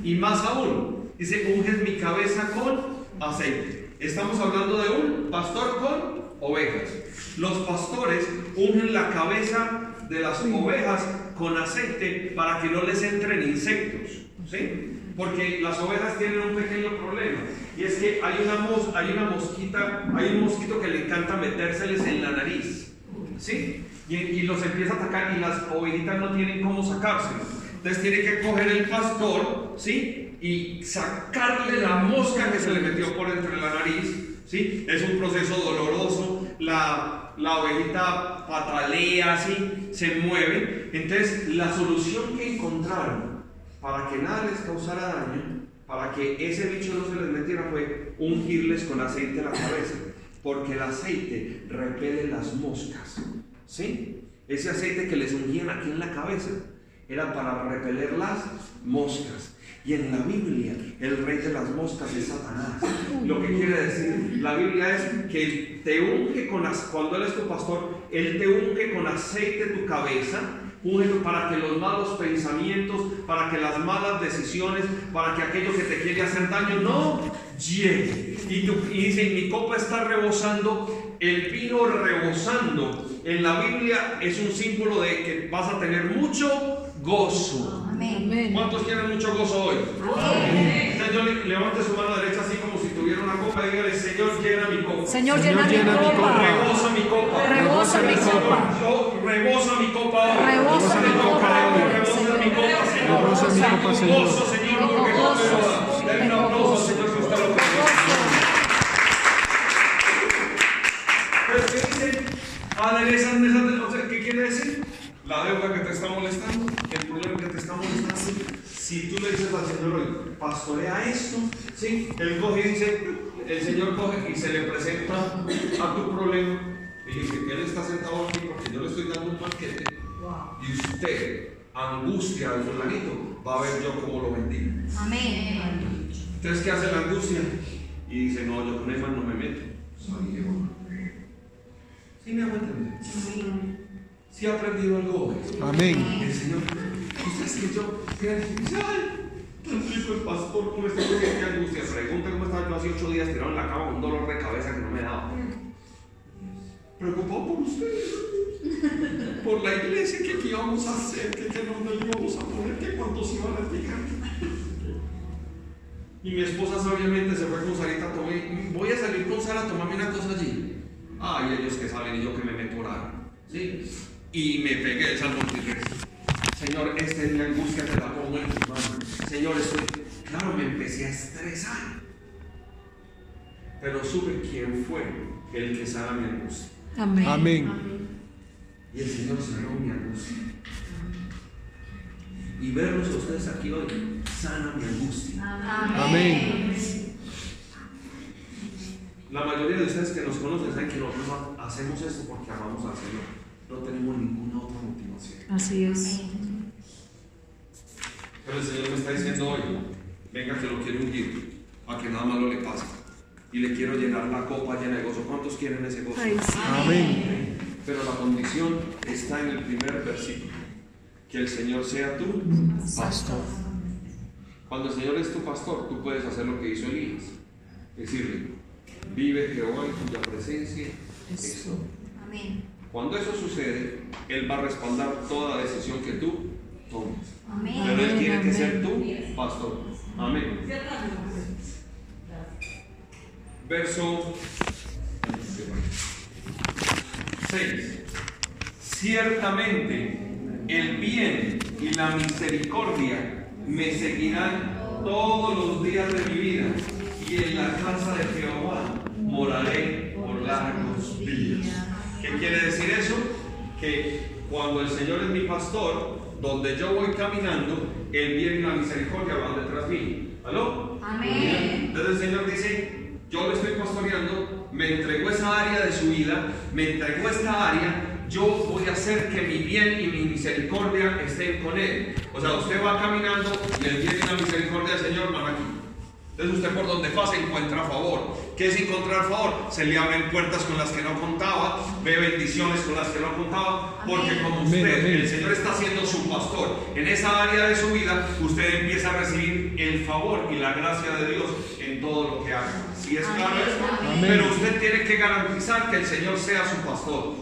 Y más aún, dice, unges mi cabeza con aceite. Estamos hablando de un pastor con ovejas. Los pastores ungen la cabeza de las ovejas con aceite para que no les entren insectos. ¿sí? Porque las ovejas tienen un pequeño problema. Y es que hay una, mos- hay una mosquita, hay un mosquito que le encanta metérseles en la nariz. ¿sí? Y, y los empieza a atacar y las ovejitas no tienen cómo sacárselos. Entonces tiene que coger el pastor, ¿sí? Y sacarle la mosca que se le metió por entre la nariz, ¿sí? Es un proceso doloroso. La, la ovejita patalea, ¿sí? se mueve. Entonces, la solución que encontraron para que nada les causara daño, para que ese bicho no se les metiera, fue ungirles con aceite la cabeza. Porque el aceite repele las moscas. ¿Sí? Ese aceite que les ungían aquí en la cabeza era para repeler las moscas. Y en la Biblia, el rey de las moscas es Satanás. Lo que quiere decir, la Biblia es que te unge con cuando él es tu pastor, él te unge con aceite tu cabeza, para que los malos pensamientos, para que las malas decisiones, para que aquello que te quiere hacer daño no llegue. Y, tu- y dice, mi copa está rebosando, el vino rebosando. En la Biblia es un símbolo de que vas a tener mucho gozo. Amén. Amén. ¿Cuántos quieren mucho gozo hoy? Entonces yo le- levante su mano derecha así como copa dígale, Señor, llena mi copa. Señor, Señor, llena mi llena mi copa. Rebosa mi copa. Rebosa mi copa. Rebosa mi copa. Rebosa mi copa. Rebosa mi copa, Señor. Rebosa mi copa, Señor. gozo, Señor, porque gozo. Denle un aplauso. Señor, que usted lo Pero ¿qué dice? Aderezan o sea, ¿Qué quiere decir? La deuda que te está molestando, el problema que te está molestando. Si tú le dices al Señor hoy, pastorea esto, ¿sí? Él coge y dice, el Señor coge y se le presenta a tu problema y dice que Él está sentado aquí porque yo le estoy dando un banquete y usted, angustia al fulanito, va a ver yo cómo lo bendigo. Amén. Entonces, ¿qué hace la angustia? Y dice, no, yo con Emma no me meto. Soy Jehová. ¿Sí me hago entender? ¿Sí ha aprendido algo hoy? Amén. El Señor, ustedes que yo, ay, tan rico el pastor, ¿cómo está? ¿Qué angustia? Pregunta cómo estaba yo hace ocho días tirado en la cama con un dolor de cabeza que no me daba. Preocupado por ustedes, por la iglesia, que qué íbamos a hacer, que qué le íbamos a poner, que cuántos iban a llegar. Y mi esposa sabiamente se fue con Sarita, tomé, voy a salir con Sara a tomarme una cosa allí. Ay, ellos que salen y yo que me meto. ¿Sí? Y me pegué el salmo 23. Señor, esta es mi angustia, te la pongo en tus manos. Señor, estoy. Claro, me empecé a estresar. Pero supe quién fue el que sana mi angustia. Amén. Amén. Y el Señor sanó mi angustia. Y verlos a ustedes aquí hoy sana mi angustia. Amén. La mayoría de ustedes que nos conocen saben que nosotros hacemos esto porque amamos al Señor. No tenemos ninguna otra motivación. Así es. Pero el Señor me está diciendo hoy, venga que lo quiero ungir, a que nada malo le pase. Y le quiero llenar la copa llena de gozo. ¿Cuántos quieren ese gozo? Ay, sí. Amén. Pero la condición está en el primer versículo. Que el Señor sea tu pastor. Cuando el Señor es tu pastor, tú puedes hacer lo que hizo Elías. Decirle, vive Jehová en cuya presencia estoy. Amén. Cuando eso sucede, Él va a respaldar toda decisión que tú tomes. Amén. Pero Él tiene que ser tu pastor. Amén. Verso 6. Ciertamente el bien y la misericordia me seguirán todos los días de mi vida y en la casa de Jehová moraré por largos días. ¿Qué quiere decir eso? Que cuando el Señor es mi pastor, donde yo voy caminando, el bien y la misericordia van detrás mío. ¿Aló? Amén. Entonces el Señor dice, yo le estoy pastoreando, me entregó esa área de su vida, me entregó esta área, yo voy a hacer que mi bien y mi misericordia estén con él. O sea, usted va caminando y el bien y la misericordia del Señor van aquí. Entonces usted por donde pasa encuentra favor. ¿Qué es encontrar favor? Se le abren puertas con las que no contaba, ve bendiciones con las que no contaba, porque como usted, amén. el Señor está siendo su pastor, en esa área de su vida, usted empieza a recibir el favor y la gracia de Dios en todo lo que haga. ¿Sí es claro? Amén. Pero usted tiene que garantizar que el Señor sea su pastor.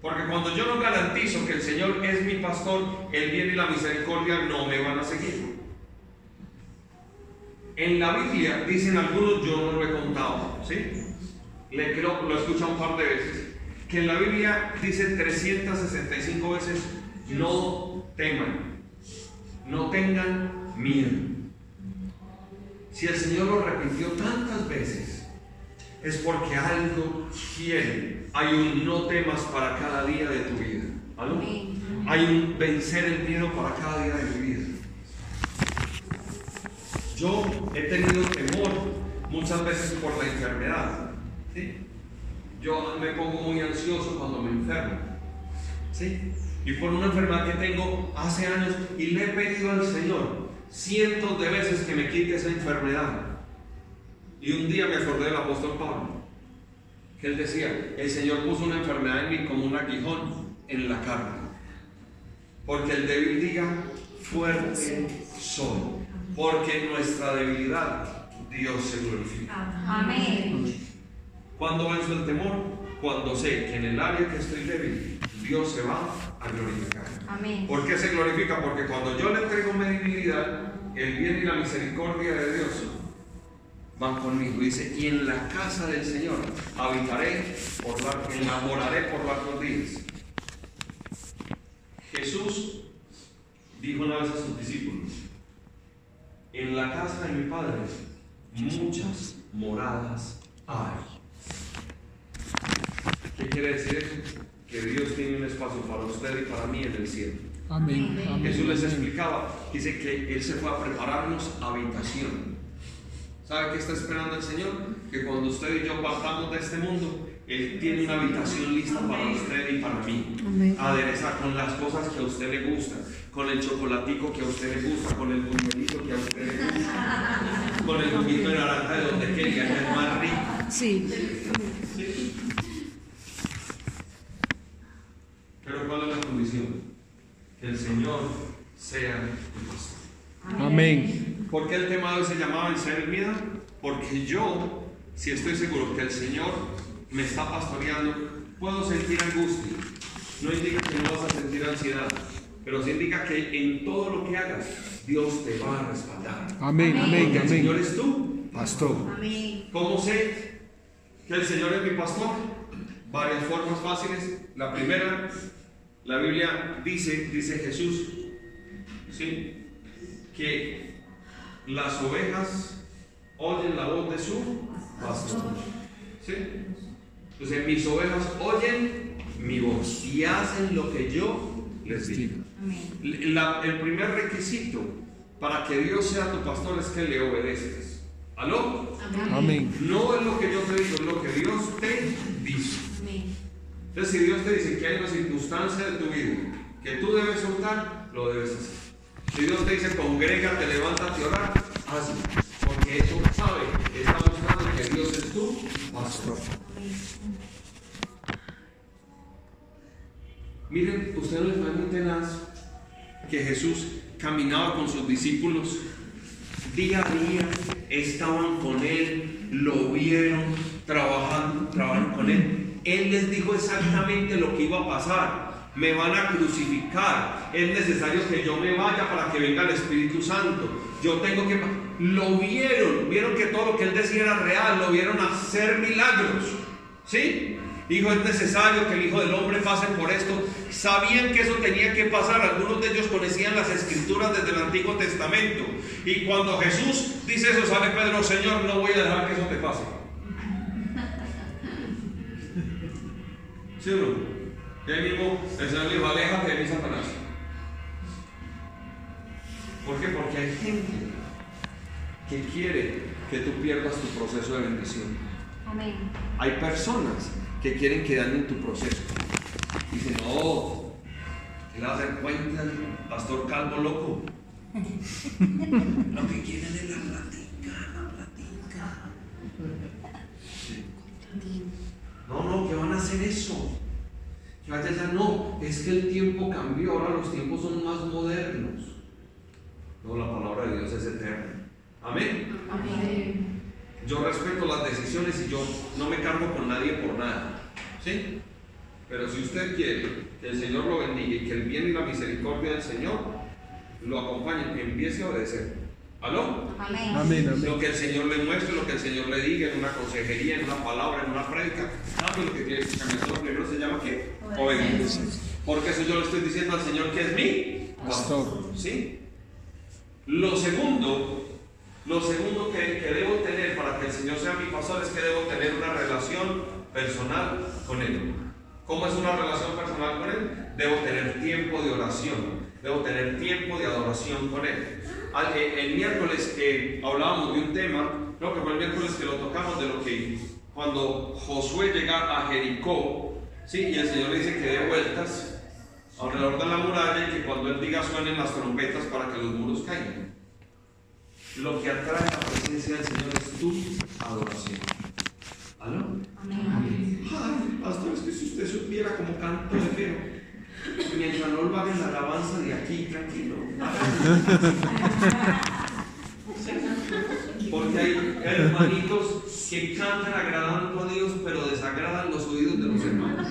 Porque cuando yo no garantizo que el Señor es mi pastor, el bien y la misericordia no me van a seguir. En la Biblia dicen algunos, yo no lo he contado, ¿sí? Le creo, lo he escuchado un par de veces, que en la Biblia dice 365 veces, no teman, no tengan miedo. Si el Señor lo repitió tantas veces, es porque algo quiere. Hay un no temas para cada día de tu vida. ¿Aló? Amén. Hay un vencer el miedo para cada día de mi vida. Yo he tenido temor muchas veces por la enfermedad. ¿sí? Yo me pongo muy ansioso cuando me enfermo. ¿sí? Y por una enfermedad que tengo hace años y le he pedido al Señor cientos de veces que me quite esa enfermedad. Y un día me acordé del apóstol Pablo, que él decía, el Señor puso una enfermedad en mí como un aguijón en la carne. Porque el débil diga, fuerte soy. Porque en nuestra debilidad Dios se glorifica. Amén. ¿Cuándo venzo el temor? Cuando sé que en el área que estoy débil, Dios se va a glorificar. Amén. ¿Por qué se glorifica? Porque cuando yo le entrego mi debilidad, el bien y la misericordia de Dios van conmigo. Dice, y en la casa del Señor habitaré, por enamoraré por largos días. Jesús dijo una vez a sus discípulos, en la casa de mi Padre muchas moradas hay. ¿Qué quiere decir eso? Que Dios tiene un espacio para usted y para mí en el cielo. Amén. Amén. Jesús les explicaba, dice que Él se fue a prepararnos habitación. ¿Sabe qué está esperando el Señor? Que cuando usted y yo partamos de este mundo, Él tiene una habitación lista para usted y para mí. Amén. Aderezar con las cosas que a usted le gustan, con el chocolatico que a usted le gusta, con el buñuelito que a usted le gusta, con el juguito de naranja de donde quería, que es más rico. Sí. ¿Sí? Pero ¿cuál es la condición? Que el Señor sea el pastor. Amén. ¿Por qué el tema de hoy se llamaba el miedo? Porque yo, si estoy seguro que el Señor me está pastoreando, puedo sentir angustia. No indica que no vas a sentir ansiedad, pero sí indica que en todo lo que hagas, Dios te va a respaldar. Amén. Amén. Porque el Señor Amén. es tú. Pastor. Amén. ¿Cómo sé que el Señor es mi pastor? Varias formas fáciles. La primera, la Biblia dice, dice Jesús, ¿sí? que las ovejas oyen la voz de su pastor. ¿sí? Entonces mis ovejas oyen mi voz y hacen lo que yo les digo. Amén. La- el primer requisito para que Dios sea tu pastor es que le obedezcas. ¿Aló? Amén. No es lo que yo te digo, es lo que Dios te dice. Amén. Entonces, si Dios te dice que hay una circunstancia de tu vida que tú debes soltar, lo debes hacer. Si Dios te dice congrégate, levántate a orar, caminaba con sus discípulos día a día, estaban con él, lo vieron, trabajando, trabajaron con él. Él les dijo exactamente lo que iba a pasar. Me van a crucificar. Es necesario que yo me vaya para que venga el Espíritu Santo. Yo tengo que... Lo vieron, vieron que todo lo que él decía era real, lo vieron hacer milagros. ¿Sí? Dijo, es necesario que el Hijo del Hombre pase por esto. Sabían que eso tenía que pasar. Algunos de ellos conocían las escrituras desde el Antiguo Testamento. Y cuando Jesús dice eso, sale Pedro, Señor, no voy a dejar que eso te pase. ¿Sí o no? Y ahí mismo el Señor le dijo, aléjate de mí, Satanás. ¿Por qué? Porque hay gente que quiere que tú pierdas tu proceso de bendición. Amén. Hay personas que quieren que dañen tu proceso. Dicen, no, ¿qué le vas a dar cuenta pastor calvo loco? Lo que quieren es la platica, la platica. Sí. No, no, que van a hacer eso. Que vaya allá, no, es que el tiempo cambió, ahora los tiempos son más modernos. No, la palabra de Dios es eterna. Amén. Amén. Yo respeto las decisiones y yo no me cargo con nadie por nada. ¿Sí? Pero si usted quiere que el Señor lo bendiga y que el bien y la misericordia del Señor lo acompañen, empiece a obedecer. ¿Aló? Amén. Amén. Lo que el Señor le muestre, lo que el Señor le diga en una consejería, en una palabra, en una prédica, sabe lo que tiene que cambiar. Lo primero se llama ¿qué? Obediencia. Porque eso yo le estoy diciendo al Señor que es mi Pastor. ¿Sí? Lo segundo, lo segundo que, que debo tener para que el Señor sea mi pastor es que debo tener una relación personal con Él. ¿Cómo es una relación personal con Él? debo tener tiempo de oración, debo tener tiempo de adoración con Él. Al- eh, El miércoles que hablábamos de un tema, creo que fue el miércoles que lo tocamos, de lo que cuando Josué llega a Jericó, ¿sí? y el Señor le dice que dé vueltas alrededor de la muralla y que cuando Él diga suenen las trompetas para que los muros caigan. Lo que atrae la presencia del Señor es tu adoración. ¿Aló? Amén. Ay, pastor, es que si usted supiera cómo canto de feo, mientras no lo haga en la alabanza de aquí, tranquilo. Porque hay hermanitos que cantan agradando a Dios, pero desagradan los oídos de los hermanos.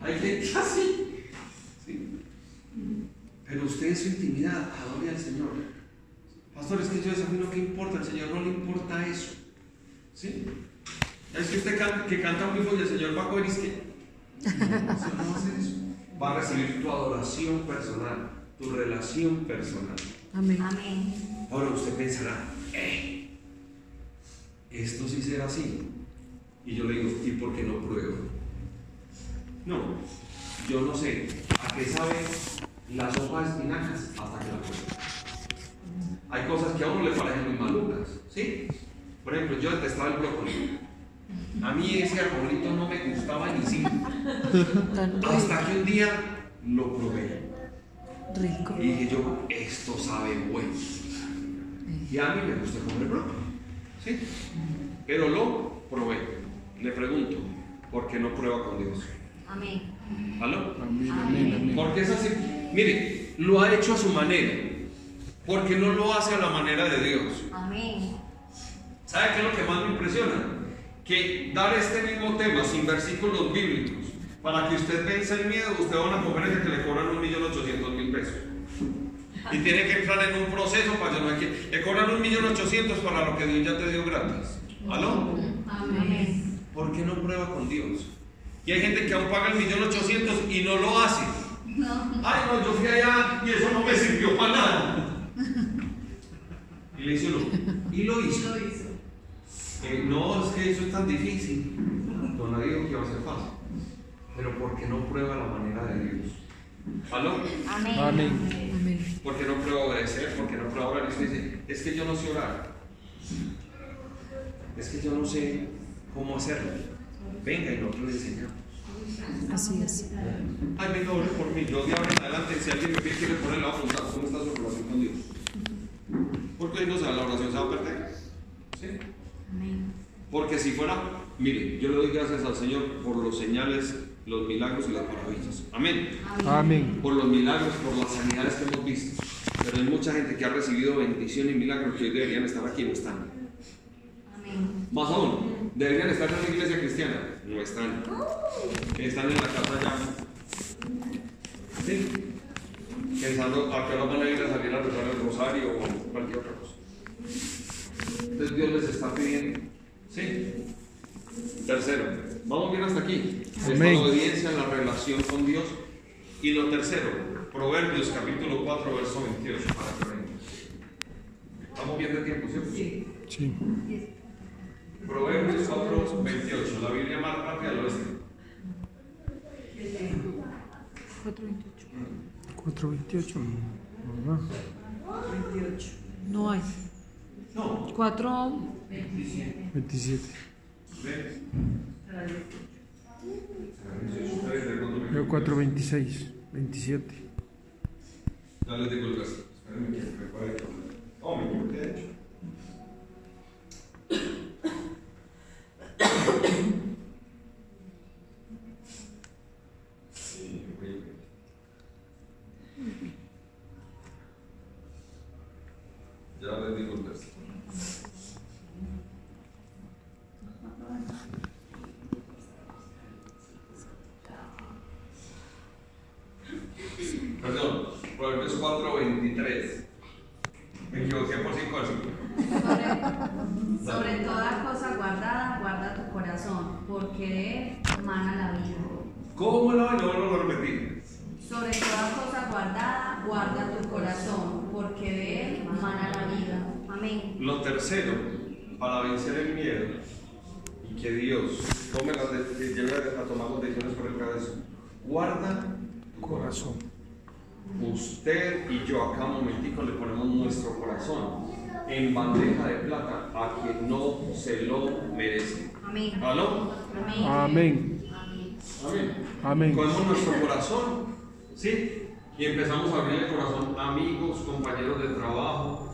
Hay gente así. ¿sí? Pero usted en su intimidad adore al Señor. Pastor, es que yo desafío que importa, al Señor no le importa eso. ¿Sí? Es que usted can- que canta muy fuerte, el Señor va a coger y es que. No, el Señor no hace eso. Va a recibir tu adoración personal, tu relación personal. Amén. Amén. Ahora usted pensará, eh, esto sí será así. Y yo le digo, ¿y por qué no pruebo? No, yo no sé a qué sabe la sopa de espinacas hasta que la pruebo. Hay cosas que a uno le parecen muy malucas, ¿sí? Por ejemplo, yo detestaba el brócoli. A mí ese arbolito no me gustaba ni rico. Hasta que un día lo probé. rico. Y dije yo, esto sabe bueno. Y a mí me gusta comer brócoli. ¿Sí? Pero lo probé. Le pregunto, ¿por qué no prueba con Dios? Amén. ¿Aló? Amén, amén, amén. Porque es así. Mire, lo ha hecho a su manera. Porque no lo hace a la manera de Dios. Amén. ¿Sabe qué es lo que más me impresiona? Que dar este mismo tema sin versículos bíblicos, para que usted vence el miedo, usted va a una conferencia que le cobran un millón ochocientos mil pesos. Y tiene que entrar en un proceso para llenar aquí. Le cobran un millón ochocientos para lo que Dios ya te dio gratis. ¿Aló? Amén. ¿Por qué no prueba con Dios? Y hay gente que aún paga el millón ochocientos y no lo hace. No. Ay, no, yo fui allá y eso no me sirvió para nada. Y le hizo uno. Y lo hizo. Eh, no, es que eso es tan difícil. No nadie dijo que iba a ser fácil. Pero porque no prueba la manera de Dios. ¿Aló? Amén. Amén. Amén. Porque no prueba obedecer, porque no prueba orar. Y usted dice, es que yo no sé orar. Es que yo no sé cómo hacerlo. Venga y nosotros le enseñamos. Así es. Ay, venga, ore por mí. Yo de ahora en adelante, si alguien me pide que le pone, le voy a preguntar cómo está su relación. Porque ahí no sabe, la oración se va a perder. ¿Sí? Amén. Porque si fuera, mire, yo le doy gracias al Señor por los señales, los milagros y las maravillas. Amén. Amén. Por los milagros, por las sanidades que hemos visto. Pero hay mucha gente que ha recibido bendición y milagros que hoy deberían estar aquí y no están. Amén. Más aún, deberían estar en una iglesia cristiana. No están. Están en la casa ya. Sí. Pensando a qué hora van a ir a salir a rezar el rosario o cualquier otra cosa. Entonces Dios les está pidiendo. Sí. Tercero, vamos bien hasta aquí. Es la obediencia en la relación con Dios. Y lo tercero, Proverbios capítulo 4, verso 28, para que venga. Estamos bien de tiempo, ¿cierto? Sí. Proverbios 4, 28, la Biblia más rápida al oeste. 428. 428. Ajá. No hay. No, 4. 27. ¿ves? Yo 426. 27. Ya les digo el verso. Espérenme que me prepare. Oh, de hecho. Sí, muy bien. Ya les digo el verso. Perdón, Proverbios 4, 23. Me equivoqué por 5 versículos. Sobre, sobre toda cosa guardada, guarda tu corazón, porque de él mana la vida. ¿Cómo la vaina? No lo repetir. Sobre toda cosa guardada, guarda tu corazón, porque de él mana la vida. Amén. Lo tercero, para vencer el miedo y que Dios tome las de- que lleve a tomar las decisiones por el cabeza. Guarda tu corazón. Usted y yo acá un momentico le ponemos nuestro corazón en bandeja de plata a quien no se lo merece. Amén. ¿Aló? Amén. Amén. Amén. Amén. Nuestro corazón, ¿sí? Y empezamos a abrir el corazón a amigos, compañeros de trabajo,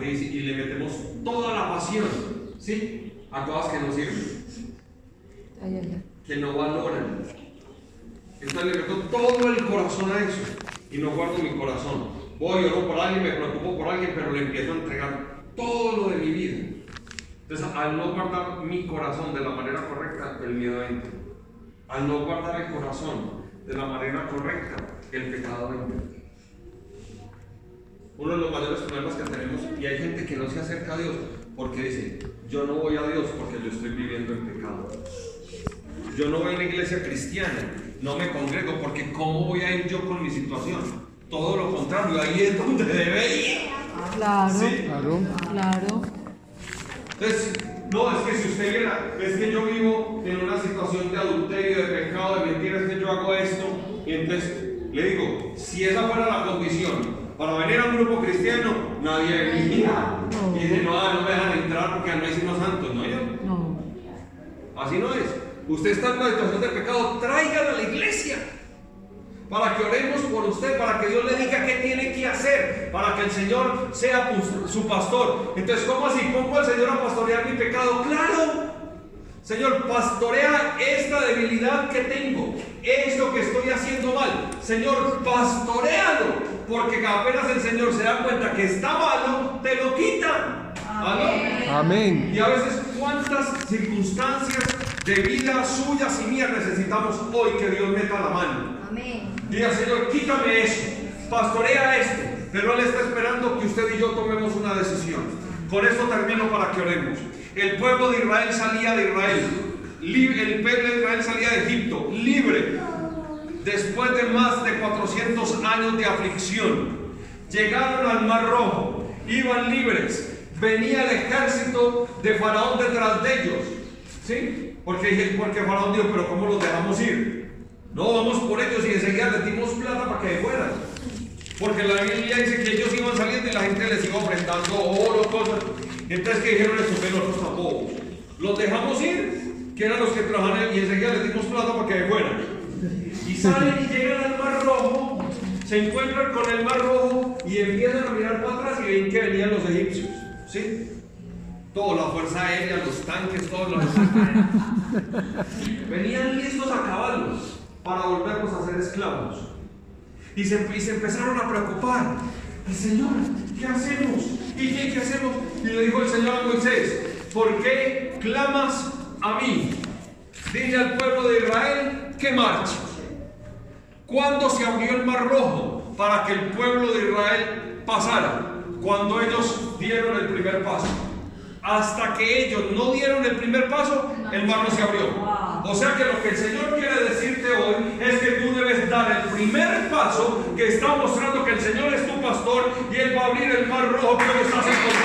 y le metemos toda la pasión, ¿sí? A cosas que no sirven, Ay, ay, ay. que no valoran. Entonces le meto todo el corazón a eso y no guardo mi corazón. Voy, oro por alguien, me preocupo por alguien, pero le empiezo a entregar todo lo de mi vida. Entonces, al no guardar mi corazón de la manera correcta, el miedo entra. Al no guardar el corazón de la manera correcta, el pecado entra. Uno de los mayores problemas que tenemos, y hay gente que no se acerca a Dios porque dice, yo no voy a Dios porque yo estoy viviendo en pecado. Yo no voy a una iglesia cristiana, no me congrego porque ¿cómo voy a ir yo con mi situación? Todo lo contrario, ahí es donde debe ir. Claro, Sí. Claro. claro. Entonces, no, es que si usted viera, es que yo vivo en una situación de adulterio, de pecado, de mentira, es que yo hago esto, y entonces le digo, si esa fuera la condición, para venir a un grupo cristiano, nadie venía. No. Y dice, no, no me dejan entrar porque no hay sino santos, no yo. No. Así no es. Usted está en una situación de pecado, tráigalo a la iglesia. Para que oremos por usted, para que Dios le diga qué tiene que hacer, para que el Señor sea pu- su pastor. Entonces, ¿cómo así? ¿Pongo al Señor a pastorear mi pecado? ¡Claro! Señor, pastorea esta debilidad que tengo, esto que estoy haciendo mal. Señor, pastorealo, porque apenas el Señor se da cuenta que está malo, te lo quita. ¿Aló? Amén. Y a veces cuántas circunstancias de vida suyas y mías necesitamos hoy que Dios meta la mano. Amén. Diga, Señor, quítame eso, pastorea esto. Pero Él está esperando que usted y yo tomemos una decisión. Con esto termino para que oremos. El pueblo de Israel salía de Israel. El pueblo de Israel salía de Egipto, libre. Después de más de 400 años de aflicción, llegaron al Mar Rojo, iban libres. Venía el ejército de Faraón detrás de ellos. ¿Sí? Porque, porque Faraón dijo, pero ¿cómo los dejamos ir? No, vamos por ellos y enseguida les dimos plata para que fueran. Porque la Biblia dice que ellos iban saliendo y la gente les iba ofrendando oro, cosas. Entonces, ¿qué dijeron estos que nosotros tampoco? Los dejamos ir, que eran los que trabajaban y enseguida les dimos plata para que fueran. Y salen y llegan al Mar Rojo, se encuentran con el Mar Rojo y empiezan a mirar para atrás y ven que venían los egipcios. ¿Sí? Toda la fuerza aérea, los tanques, todos los venían listos a caballos para volvernos a ser esclavos. Y se, y se empezaron a preocupar. El Señor, ¿qué hacemos? ¿Y qué, qué hacemos? Y le dijo el Señor a Moisés, ¿por qué clamas a mí? Dile al pueblo de Israel que marche. ¿Cuándo se abrió el mar rojo para que el pueblo de Israel pasara? Cuando ellos dieron el primer paso. Hasta que ellos no dieron el primer paso, el mar no se abrió. O sea que lo que el Señor quiere decirte hoy es que tú debes dar el primer paso que está mostrando que el Señor es tu pastor y Él va a abrir el mar rojo que hoy estás encontrando.